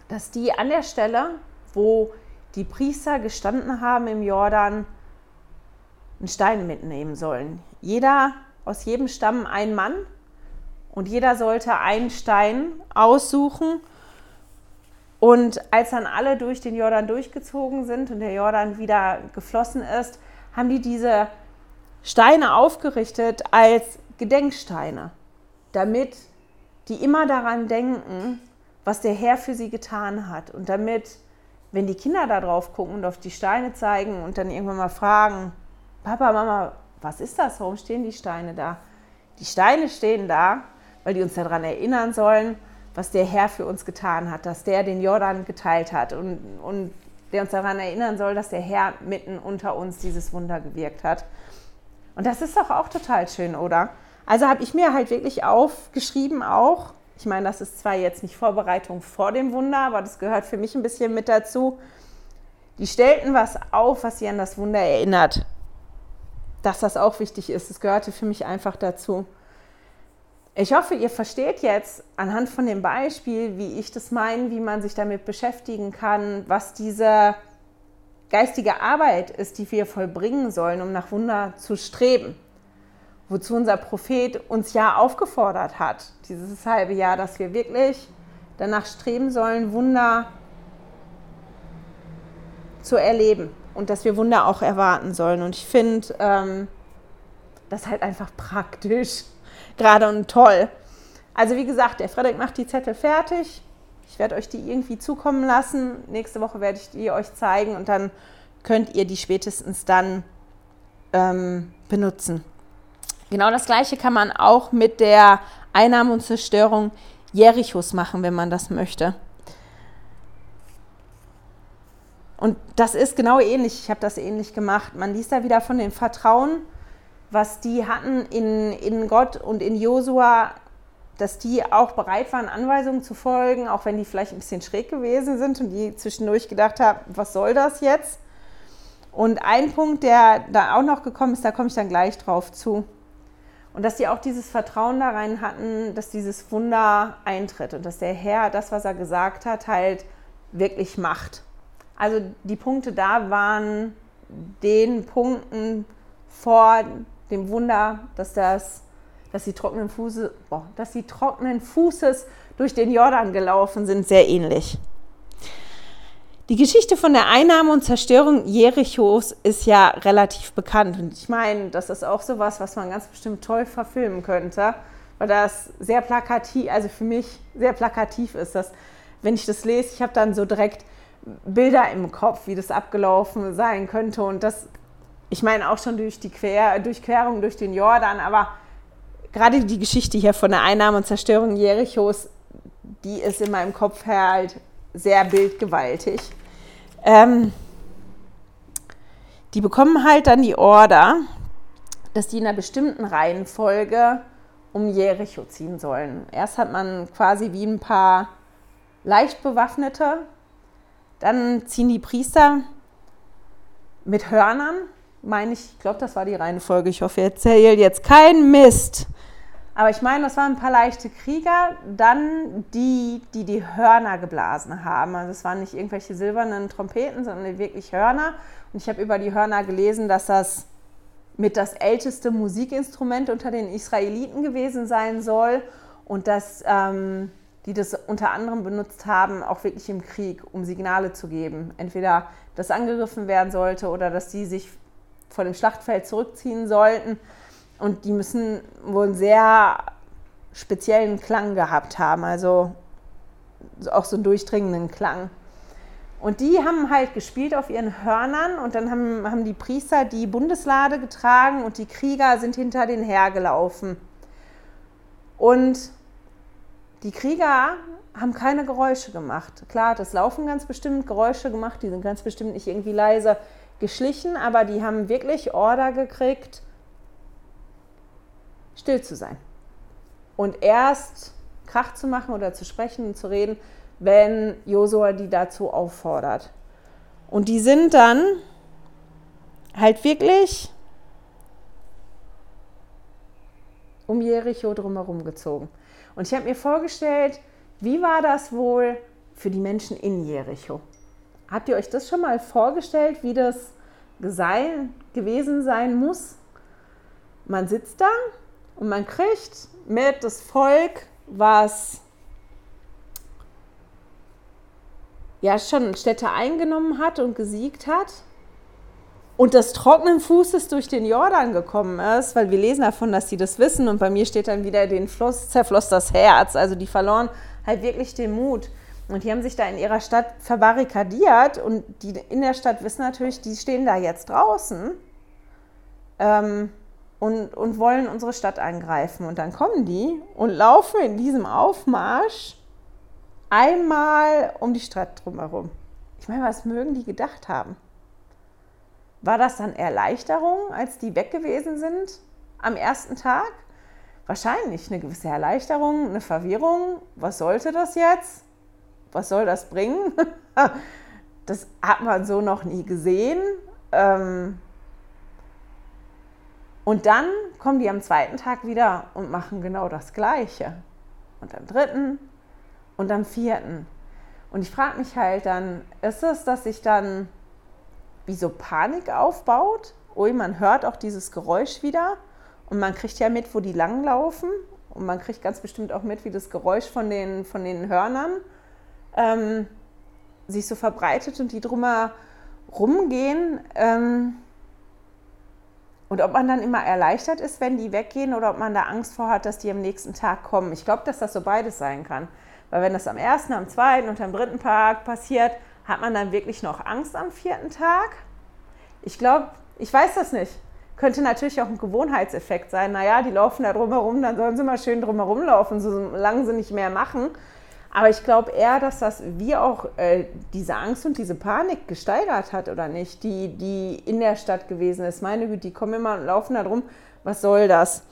dass die an der Stelle, wo die Priester gestanden haben im Jordan, einen Stein mitnehmen sollen. Jeder aus jedem Stamm ein Mann und jeder sollte einen Stein aussuchen und als dann alle durch den Jordan durchgezogen sind und der Jordan wieder geflossen ist, haben die diese Steine aufgerichtet als Gedenksteine, damit die immer daran denken, was der Herr für sie getan hat. Und damit, wenn die Kinder da drauf gucken und auf die Steine zeigen und dann irgendwann mal fragen, Papa, Mama, was ist das? Warum stehen die Steine da? Die Steine stehen da, weil die uns daran erinnern sollen, was der Herr für uns getan hat, dass der den Jordan geteilt hat und, und der uns daran erinnern soll, dass der Herr mitten unter uns dieses Wunder gewirkt hat. Und das ist doch auch total schön, oder? Also habe ich mir halt wirklich aufgeschrieben auch, ich meine, das ist zwar jetzt nicht Vorbereitung vor dem Wunder, aber das gehört für mich ein bisschen mit dazu. Die stellten was auf, was sie an das Wunder erinnert. Dass das auch wichtig ist, das gehörte für mich einfach dazu. Ich hoffe, ihr versteht jetzt anhand von dem Beispiel, wie ich das meine, wie man sich damit beschäftigen kann, was diese geistige Arbeit ist, die wir vollbringen sollen, um nach Wunder zu streben. Wozu unser Prophet uns ja aufgefordert hat, dieses halbe Jahr, dass wir wirklich danach streben sollen, Wunder zu erleben und dass wir Wunder auch erwarten sollen. Und ich finde ähm, das halt einfach praktisch [laughs] gerade und toll. Also wie gesagt, der Frederik macht die Zettel fertig. Ich werde euch die irgendwie zukommen lassen. Nächste Woche werde ich die euch zeigen und dann könnt ihr die spätestens dann ähm, benutzen. Genau das gleiche kann man auch mit der Einnahme und Zerstörung Jerichos machen, wenn man das möchte. Und das ist genau ähnlich. Ich habe das ähnlich gemacht. Man liest da wieder von dem Vertrauen was die hatten in, in Gott und in Josua, dass die auch bereit waren, Anweisungen zu folgen, auch wenn die vielleicht ein bisschen schräg gewesen sind und die zwischendurch gedacht haben, was soll das jetzt? Und ein Punkt, der da auch noch gekommen ist, da komme ich dann gleich drauf zu. Und dass die auch dieses Vertrauen da rein hatten, dass dieses Wunder eintritt und dass der Herr das, was er gesagt hat, halt wirklich macht. Also die Punkte da waren den Punkten vor dem Wunder, dass, das, dass, die trockenen Fuße, boah, dass die trockenen Fußes durch den Jordan gelaufen sind, sehr ähnlich. Die Geschichte von der Einnahme und Zerstörung Jerichos ist ja relativ bekannt. Und ich meine, das ist auch sowas, was man ganz bestimmt toll verfilmen könnte, weil das sehr plakativ, also für mich sehr plakativ ist. Dass, wenn ich das lese, ich habe dann so direkt Bilder im Kopf, wie das abgelaufen sein könnte. Und das, ich meine auch schon durch die Quer, Durchquerung durch den Jordan, aber gerade die Geschichte hier von der Einnahme und Zerstörung Jerichos, die ist in meinem Kopf halt sehr bildgewaltig. Ähm, die bekommen halt dann die Order, dass die in einer bestimmten Reihenfolge um Jericho ziehen sollen. Erst hat man quasi wie ein paar leicht bewaffnete, dann ziehen die Priester mit Hörnern, meine ich, ich glaube, das war die Reihenfolge. Ich hoffe, ihr erzählt jetzt keinen Mist. Aber ich meine, das waren ein paar leichte Krieger, dann die, die die Hörner geblasen haben. Also es waren nicht irgendwelche silbernen Trompeten, sondern wirklich Hörner. Und ich habe über die Hörner gelesen, dass das mit das älteste Musikinstrument unter den Israeliten gewesen sein soll und dass ähm, die das unter anderem benutzt haben, auch wirklich im Krieg, um Signale zu geben. Entweder, dass angegriffen werden sollte oder dass die sich von dem Schlachtfeld zurückziehen sollten. Und die müssen wohl einen sehr speziellen Klang gehabt haben, also auch so einen durchdringenden Klang. Und die haben halt gespielt auf ihren Hörnern und dann haben, haben die Priester die Bundeslade getragen und die Krieger sind hinter denen hergelaufen. Und die Krieger haben keine Geräusche gemacht. Klar, das Laufen ganz bestimmt Geräusche gemacht, die sind ganz bestimmt nicht irgendwie leise geschlichen, aber die haben wirklich Order gekriegt, still zu sein. Und erst Krach zu machen oder zu sprechen und zu reden, wenn Josua die dazu auffordert. Und die sind dann halt wirklich um Jericho drumherum gezogen. Und ich habe mir vorgestellt, wie war das wohl für die Menschen in Jericho? Habt ihr euch das schon mal vorgestellt, wie das sein, gewesen sein muss? Man sitzt da und man kriegt mit das Volk, was ja schon Städte eingenommen hat und gesiegt hat und das trockenen Fußes durch den Jordan gekommen ist, weil wir lesen davon, dass sie das wissen und bei mir steht dann wieder den Fluss, zerfloss das Herz, also die verloren halt wirklich den Mut. Und die haben sich da in ihrer Stadt verbarrikadiert und die in der Stadt wissen natürlich, die stehen da jetzt draußen. Ähm, und, und wollen unsere Stadt angreifen. Und dann kommen die und laufen in diesem Aufmarsch einmal um die Stadt drumherum. Ich meine, was mögen die gedacht haben? War das dann Erleichterung, als die weg gewesen sind am ersten Tag? Wahrscheinlich eine gewisse Erleichterung, eine Verwirrung. Was sollte das jetzt? Was soll das bringen? [laughs] das hat man so noch nie gesehen. Ähm, und dann kommen die am zweiten Tag wieder und machen genau das Gleiche. Und am dritten und am vierten. Und ich frage mich halt dann, ist es, dass sich dann wie so Panik aufbaut? Ui, man hört auch dieses Geräusch wieder und man kriegt ja mit, wo die langlaufen und man kriegt ganz bestimmt auch mit, wie das Geräusch von den, von den Hörnern ähm, sich so verbreitet und die drumherum rumgehen. Ähm, und ob man dann immer erleichtert ist, wenn die weggehen oder ob man da Angst vor hat, dass die am nächsten Tag kommen. Ich glaube, dass das so beides sein kann. Weil wenn das am ersten, am zweiten und am dritten Tag passiert, hat man dann wirklich noch Angst am vierten Tag? Ich glaube, ich weiß das nicht. Könnte natürlich auch ein Gewohnheitseffekt sein. Naja, die laufen da drumherum, dann sollen sie mal schön drumherum laufen, solange sie nicht mehr machen. Aber ich glaube eher, dass das wie auch äh, diese Angst und diese Panik gesteigert hat oder nicht, die, die in der Stadt gewesen ist. Meine Güte, die kommen immer und laufen da drum. Was soll das?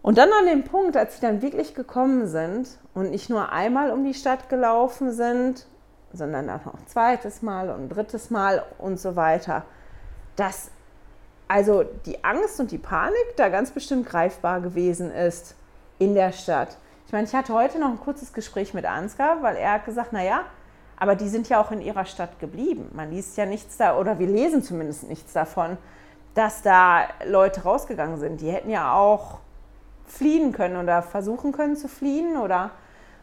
Und dann an dem Punkt, als sie dann wirklich gekommen sind und nicht nur einmal um die Stadt gelaufen sind, sondern auch noch ein zweites Mal und ein drittes Mal und so weiter, dass also die Angst und die Panik da ganz bestimmt greifbar gewesen ist in der Stadt. Ich meine, ich hatte heute noch ein kurzes Gespräch mit Ansgar, weil er hat gesagt, naja, aber die sind ja auch in ihrer Stadt geblieben. Man liest ja nichts da, oder wir lesen zumindest nichts davon, dass da Leute rausgegangen sind. Die hätten ja auch fliehen können oder versuchen können zu fliehen oder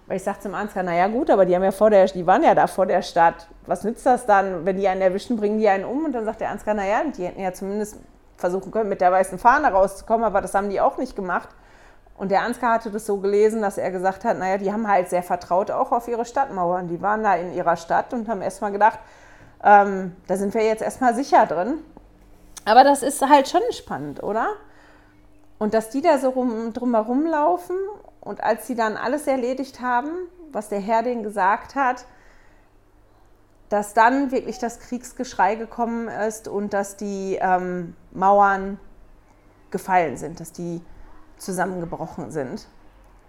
weil ich sagte zum Ansgar, naja gut, aber die haben ja vor der, die waren ja da vor der Stadt. Was nützt das dann, wenn die einen erwischen, bringen die einen um? Und dann sagt der Ansgar, naja, die hätten ja zumindest versuchen können, mit der weißen Fahne rauszukommen, aber das haben die auch nicht gemacht. Und der Ansgar hatte das so gelesen, dass er gesagt hat, naja, die haben halt sehr vertraut auch auf ihre Stadtmauern. Die waren da in ihrer Stadt und haben erstmal gedacht, ähm, da sind wir jetzt erstmal sicher drin. Aber das ist halt schon spannend, oder? Und dass die da so rum, drumherum laufen und als sie dann alles erledigt haben, was der Herr denen gesagt hat, dass dann wirklich das Kriegsgeschrei gekommen ist und dass die ähm, Mauern gefallen sind, dass die zusammengebrochen sind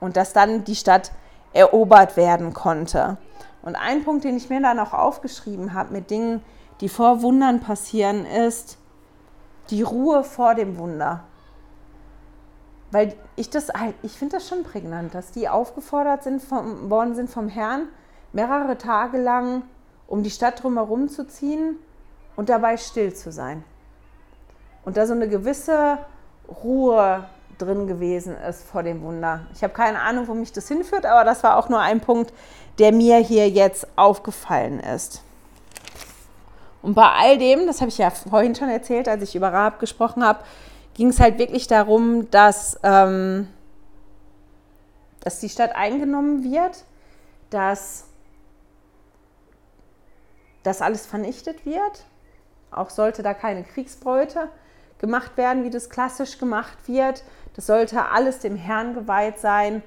und dass dann die Stadt erobert werden konnte. Und ein Punkt, den ich mir dann auch aufgeschrieben habe mit Dingen, die vor Wundern passieren, ist die Ruhe vor dem Wunder. Weil ich das halt, ich finde das schon prägnant, dass die aufgefordert sind vom, worden sind vom Herrn, mehrere Tage lang um die Stadt drumherum zu ziehen und dabei still zu sein. Und da so eine gewisse Ruhe drin gewesen ist vor dem Wunder. Ich habe keine Ahnung, wo mich das hinführt, aber das war auch nur ein Punkt, der mir hier jetzt aufgefallen ist. Und bei all dem, das habe ich ja vorhin schon erzählt, als ich über Raab gesprochen habe, ging es halt wirklich darum, dass, ähm, dass die Stadt eingenommen wird, dass das alles vernichtet wird. Auch sollte da keine Kriegsbeute gemacht werden, wie das klassisch gemacht wird. Das sollte alles dem Herrn geweiht sein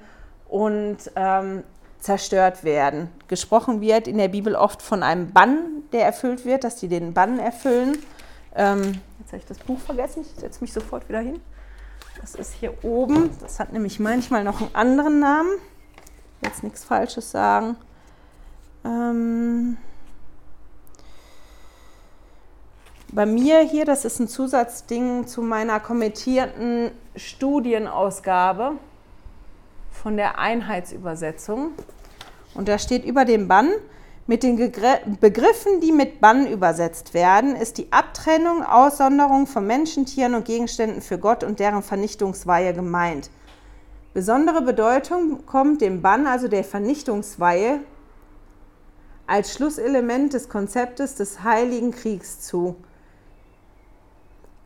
und ähm, zerstört werden. Gesprochen wird in der Bibel oft von einem Bann, der erfüllt wird, dass die den Bann erfüllen. Ähm, jetzt habe ich das Buch vergessen, ich setze mich sofort wieder hin. Das ist hier oben. Das hat nämlich manchmal noch einen anderen Namen. Jetzt nichts Falsches sagen. Ähm, bei mir hier, das ist ein Zusatzding zu meiner kommentierten Studienausgabe von der Einheitsübersetzung. Und da steht über dem Bann, mit den Begriffen, die mit Bann übersetzt werden, ist die Abtrennung, Aussonderung von Menschen, Tieren und Gegenständen für Gott und deren Vernichtungsweihe gemeint. Besondere Bedeutung kommt dem Bann, also der Vernichtungsweihe, als Schlusselement des Konzeptes des Heiligen Kriegs zu.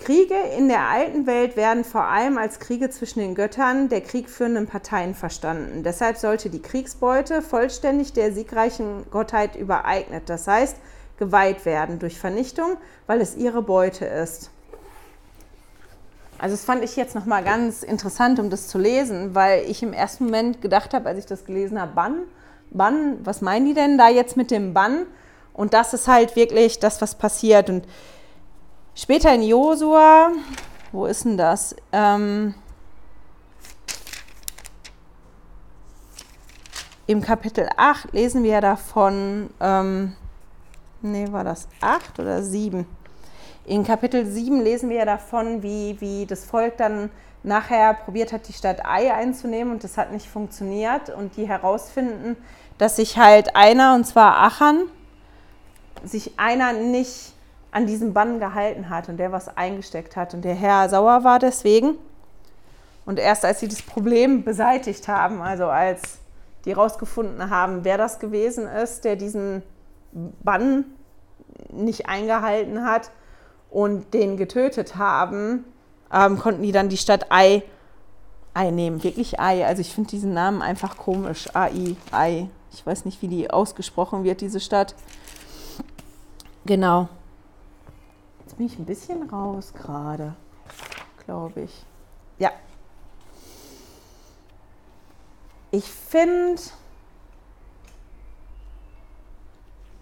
Kriege in der alten Welt werden vor allem als Kriege zwischen den Göttern der kriegführenden Parteien verstanden. Deshalb sollte die Kriegsbeute vollständig der siegreichen Gottheit übereignet, das heißt geweiht werden durch Vernichtung, weil es ihre Beute ist. Also das fand ich jetzt nochmal ganz interessant, um das zu lesen, weil ich im ersten Moment gedacht habe, als ich das gelesen habe, Bann, Bann, was meinen die denn da jetzt mit dem Bann? Und das ist halt wirklich das, was passiert. Und Später in Josua, wo ist denn das? Ähm, Im Kapitel 8 lesen wir davon, ähm, nee, war das 8 oder 7? In Kapitel 7 lesen wir davon, wie, wie das Volk dann nachher probiert hat, die Stadt Ai einzunehmen und das hat nicht funktioniert und die herausfinden, dass sich halt einer, und zwar Achan, sich einer nicht an diesem Bann gehalten hat und der was eingesteckt hat und der Herr sauer war deswegen. Und erst als sie das Problem beseitigt haben, also als die herausgefunden haben, wer das gewesen ist, der diesen Bann nicht eingehalten hat und den getötet haben, ähm, konnten die dann die Stadt Ei einnehmen. Wirklich Ei. Also ich finde diesen Namen einfach komisch. AI, Ei. Ich weiß nicht, wie die ausgesprochen wird, diese Stadt. Genau. Jetzt bin ich ein bisschen raus gerade, glaube ich. Ja. Ich finde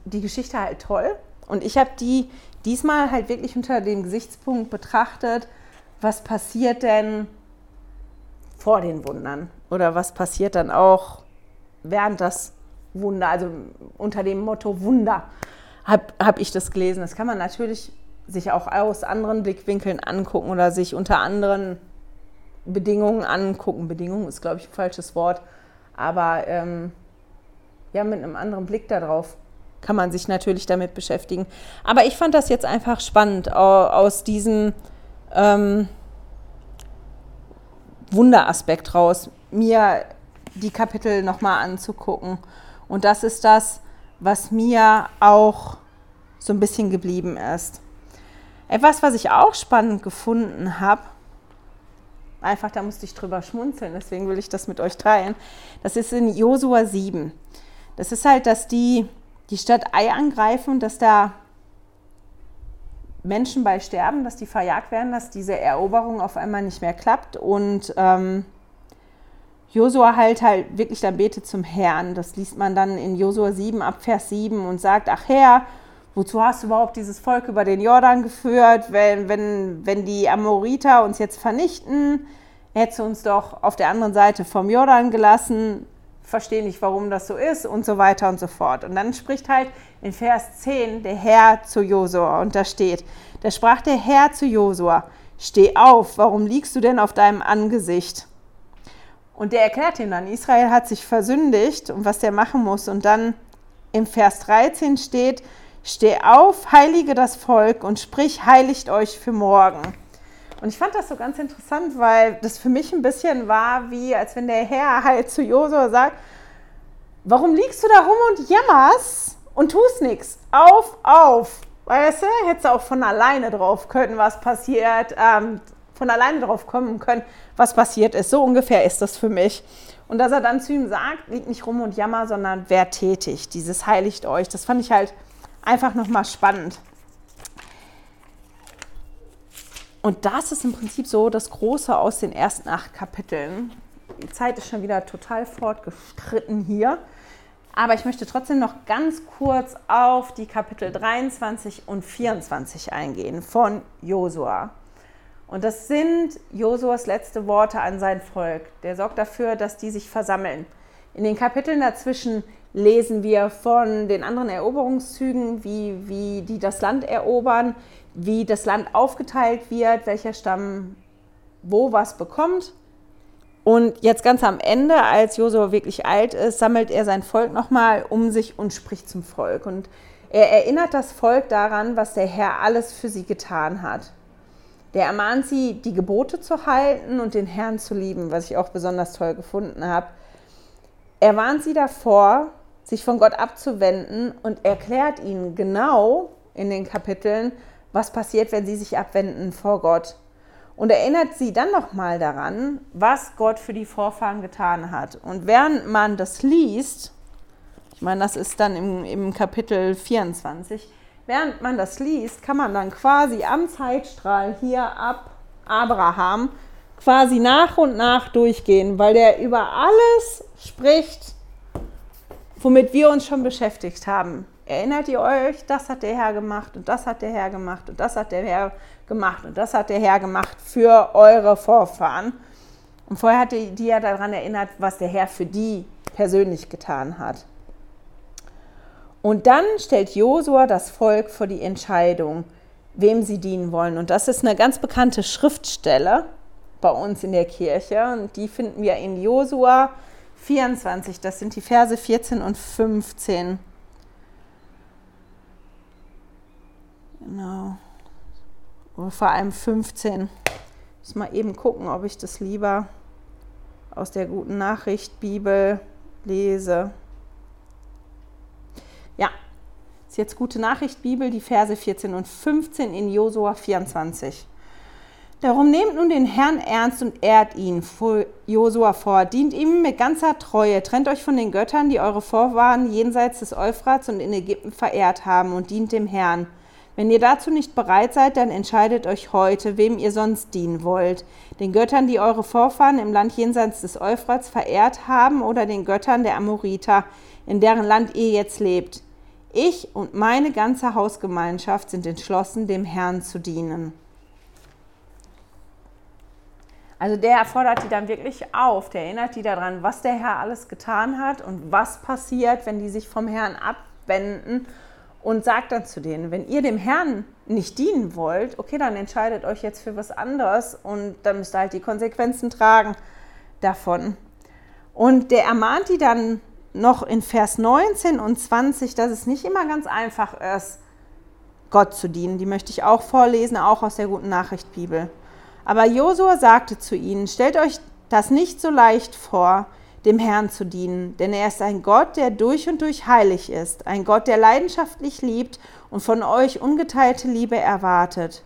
die Geschichte halt toll. Und ich habe die diesmal halt wirklich unter dem Gesichtspunkt betrachtet, was passiert denn vor den Wundern? Oder was passiert dann auch während das Wunder, also unter dem Motto Wunder, habe hab ich das gelesen. Das kann man natürlich sich auch aus anderen Blickwinkeln angucken oder sich unter anderen Bedingungen angucken. Bedingungen ist, glaube ich, ein falsches Wort, aber ähm, ja, mit einem anderen Blick darauf kann man sich natürlich damit beschäftigen. Aber ich fand das jetzt einfach spannend, aus diesem ähm, Wunderaspekt raus, mir die Kapitel nochmal anzugucken. Und das ist das, was mir auch so ein bisschen geblieben ist. Etwas, was ich auch spannend gefunden habe, einfach da musste ich drüber schmunzeln, deswegen will ich das mit euch teilen, das ist in Josua 7. Das ist halt, dass die die Stadt Ei angreifen, dass da Menschen bei sterben, dass die verjagt werden, dass diese Eroberung auf einmal nicht mehr klappt und ähm, Josua halt halt wirklich dann betet zum Herrn. Das liest man dann in Josua 7 ab Vers 7 und sagt, ach Herr, wozu hast du überhaupt dieses Volk über den Jordan geführt, wenn, wenn, wenn die Amoriter uns jetzt vernichten, hättest du uns doch auf der anderen Seite vom Jordan gelassen, verstehe nicht, warum das so ist und so weiter und so fort. Und dann spricht halt in Vers 10 der Herr zu Josua und da steht, da sprach der Herr zu Josua, steh auf, warum liegst du denn auf deinem Angesicht? Und der erklärt ihm dann, Israel hat sich versündigt und was der machen muss. Und dann im Vers 13 steht, steh auf, heilige das Volk und sprich, heiligt euch für morgen. Und ich fand das so ganz interessant, weil das für mich ein bisschen war, wie als wenn der Herr halt zu Josua sagt, warum liegst du da rum und jammerst und tust nichts? Auf, auf. Weißt du, hättest du auch von alleine drauf können, was passiert, ähm, von alleine drauf kommen können, was passiert ist. So ungefähr ist das für mich. Und dass er dann zu ihm sagt, liegt nicht rum und jammer, sondern wer tätig. Dieses heiligt euch. Das fand ich halt einfach nochmal spannend. Und das ist im Prinzip so das Große aus den ersten acht Kapiteln. Die Zeit ist schon wieder total fortgestritten hier. Aber ich möchte trotzdem noch ganz kurz auf die Kapitel 23 und 24 eingehen von Josua. Und das sind Josuas letzte Worte an sein Volk. Der sorgt dafür, dass die sich versammeln. In den Kapiteln dazwischen lesen wir von den anderen Eroberungszügen, wie, wie die das Land erobern, wie das Land aufgeteilt wird, welcher Stamm wo was bekommt. Und jetzt ganz am Ende, als Josua wirklich alt ist, sammelt er sein Volk nochmal um sich und spricht zum Volk. Und er erinnert das Volk daran, was der Herr alles für sie getan hat. Der ermahnt sie, die Gebote zu halten und den Herrn zu lieben, was ich auch besonders toll gefunden habe. Er warnt sie davor, sich von Gott abzuwenden und erklärt ihnen genau in den Kapiteln, was passiert, wenn sie sich abwenden vor Gott. Und erinnert sie dann nochmal daran, was Gott für die Vorfahren getan hat. Und während man das liest, ich meine, das ist dann im, im Kapitel 24, während man das liest, kann man dann quasi am Zeitstrahl hier ab Abraham quasi nach und nach durchgehen, weil der über alles spricht, womit wir uns schon beschäftigt haben. Erinnert ihr euch, das hat der Herr gemacht und das hat der Herr gemacht und das hat der Herr gemacht und das hat der Herr gemacht für eure Vorfahren. Und vorher hat die ja daran erinnert, was der Herr für die persönlich getan hat. Und dann stellt Josua das Volk vor die Entscheidung, wem sie dienen wollen. Und das ist eine ganz bekannte Schriftstelle bei uns in der Kirche. Und die finden wir in Josua 24. Das sind die Verse 14 und 15. Genau. Oder vor allem 15. Ich muss mal eben gucken, ob ich das lieber aus der guten Nachricht Bibel lese. Ja, ist jetzt gute Nachricht, Bibel, die Verse 14 und 15 in Josua 24. Darum nehmt nun den Herrn ernst und ehrt ihn, fuhr Josua vor. Dient ihm mit ganzer Treue. Trennt euch von den Göttern, die eure Vorfahren jenseits des Euphrats und in Ägypten verehrt haben, und dient dem Herrn. Wenn ihr dazu nicht bereit seid, dann entscheidet euch heute, wem ihr sonst dienen wollt. Den Göttern, die eure Vorfahren im Land jenseits des Euphrats verehrt haben, oder den Göttern der Amoriter, in deren Land ihr jetzt lebt. Ich und meine ganze Hausgemeinschaft sind entschlossen, dem Herrn zu dienen. Also der fordert die dann wirklich auf, der erinnert die daran, was der Herr alles getan hat und was passiert, wenn die sich vom Herrn abwenden und sagt dann zu denen, wenn ihr dem Herrn nicht dienen wollt, okay, dann entscheidet euch jetzt für was anderes und dann müsst ihr halt die Konsequenzen tragen davon. Und der ermahnt die dann noch in Vers 19 und 20, dass es nicht immer ganz einfach ist, Gott zu dienen. Die möchte ich auch vorlesen, auch aus der guten Nachricht Bibel. Aber Josua sagte zu ihnen, stellt euch das nicht so leicht vor, dem Herrn zu dienen, denn er ist ein Gott, der durch und durch heilig ist, ein Gott, der leidenschaftlich liebt und von euch ungeteilte Liebe erwartet.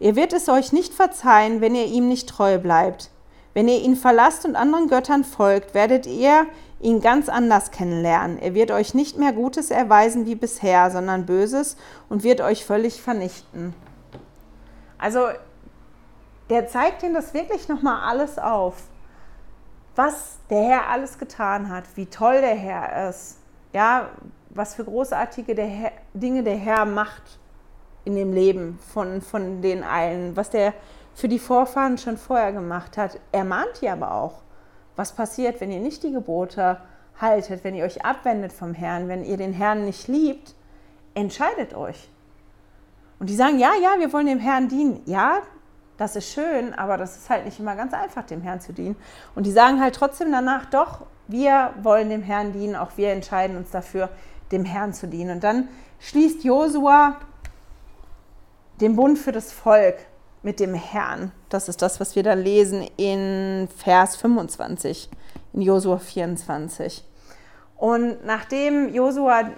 Er wird es euch nicht verzeihen, wenn ihr ihm nicht treu bleibt. Wenn ihr ihn verlasst und anderen Göttern folgt, werdet ihr ihn ganz anders kennenlernen. Er wird euch nicht mehr Gutes erweisen wie bisher, sondern Böses und wird euch völlig vernichten. Also der zeigt ihnen das wirklich nochmal alles auf was der Herr alles getan hat, wie toll der Herr ist, ja, was für großartige der Herr, Dinge der Herr macht in dem Leben von, von den allen, was der für die Vorfahren schon vorher gemacht hat. Er mahnt ihr aber auch, was passiert, wenn ihr nicht die Gebote haltet, wenn ihr euch abwendet vom Herrn, wenn ihr den Herrn nicht liebt, entscheidet euch. Und die sagen, ja, ja, wir wollen dem Herrn dienen. Ja, das ist schön, aber das ist halt nicht immer ganz einfach, dem Herrn zu dienen. Und die sagen halt trotzdem danach, doch, wir wollen dem Herrn dienen, auch wir entscheiden uns dafür, dem Herrn zu dienen. Und dann schließt Josua den Bund für das Volk mit dem Herrn. Das ist das, was wir da lesen in Vers 25, in Josua 24. Und nachdem Josua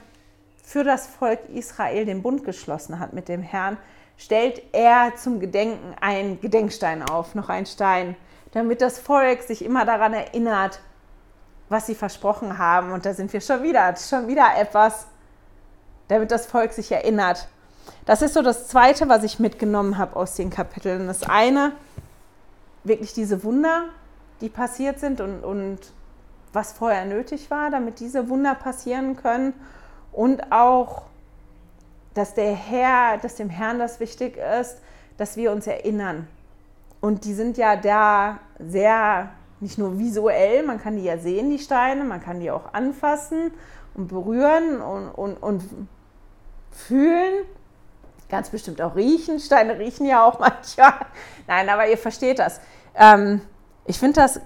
für das Volk Israel den Bund geschlossen hat mit dem Herrn, stellt er zum Gedenken einen Gedenkstein auf, noch einen Stein, damit das Volk sich immer daran erinnert, was sie versprochen haben. Und da sind wir schon wieder, schon wieder etwas, damit das Volk sich erinnert. Das ist so das Zweite, was ich mitgenommen habe aus den Kapiteln. Das eine, wirklich diese Wunder, die passiert sind und, und was vorher nötig war, damit diese Wunder passieren können. Und auch dass der Herr, dass dem Herrn das wichtig ist, dass wir uns erinnern. Und die sind ja da sehr, nicht nur visuell, man kann die ja sehen, die Steine, man kann die auch anfassen und berühren und, und, und fühlen. Ganz bestimmt auch riechen. Steine riechen ja auch [laughs] manchmal. Nein, aber ihr versteht das. Ähm, ich finde das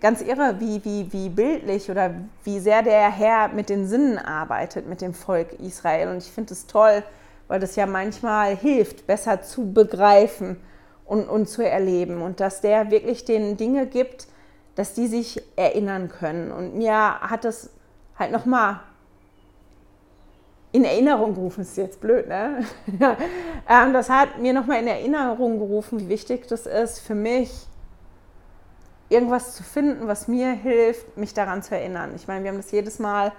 ganz irre, wie, wie, wie bildlich oder wie sehr der Herr mit den Sinnen arbeitet, mit dem Volk Israel. Und ich finde es toll, weil das ja manchmal hilft, besser zu begreifen und, und zu erleben. Und dass der wirklich denen Dinge gibt, dass die sich erinnern können. Und mir hat das halt nochmal in Erinnerung gerufen, ist jetzt blöd, ne? [laughs] Ähm, das hat mir nochmal in Erinnerung gerufen, wie wichtig das ist für mich, irgendwas zu finden, was mir hilft, mich daran zu erinnern. Ich meine, wir haben das jedes Mal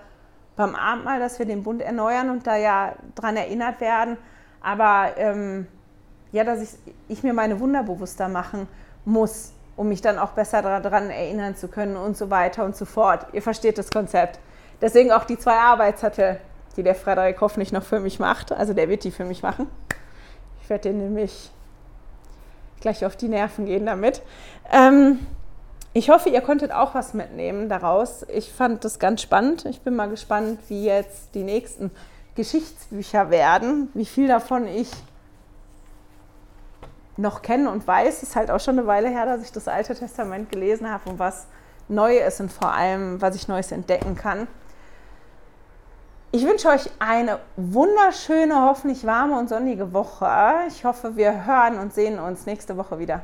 beim Abendmahl, dass wir den Bund erneuern und da ja dran erinnert werden. Aber ähm, ja, dass ich, ich, mir meine Wunder bewusster machen muss, um mich dann auch besser daran erinnern zu können und so weiter und so fort. Ihr versteht das Konzept. Deswegen auch die zwei Arbeitszettel, die der Frederik hoffentlich noch für mich macht. Also der wird die für mich machen. Ich werde den nämlich gleich auf die Nerven gehen damit. Ähm, ich hoffe, ihr konntet auch was mitnehmen daraus. Ich fand das ganz spannend. Ich bin mal gespannt, wie jetzt die nächsten Geschichtsbücher werden, wie viel davon ich noch kenne und weiß. Es ist halt auch schon eine Weile her, dass ich das Alte Testament gelesen habe und was neu ist und vor allem, was ich Neues entdecken kann. Ich wünsche euch eine wunderschöne, hoffentlich warme und sonnige Woche. Ich hoffe, wir hören und sehen uns nächste Woche wieder.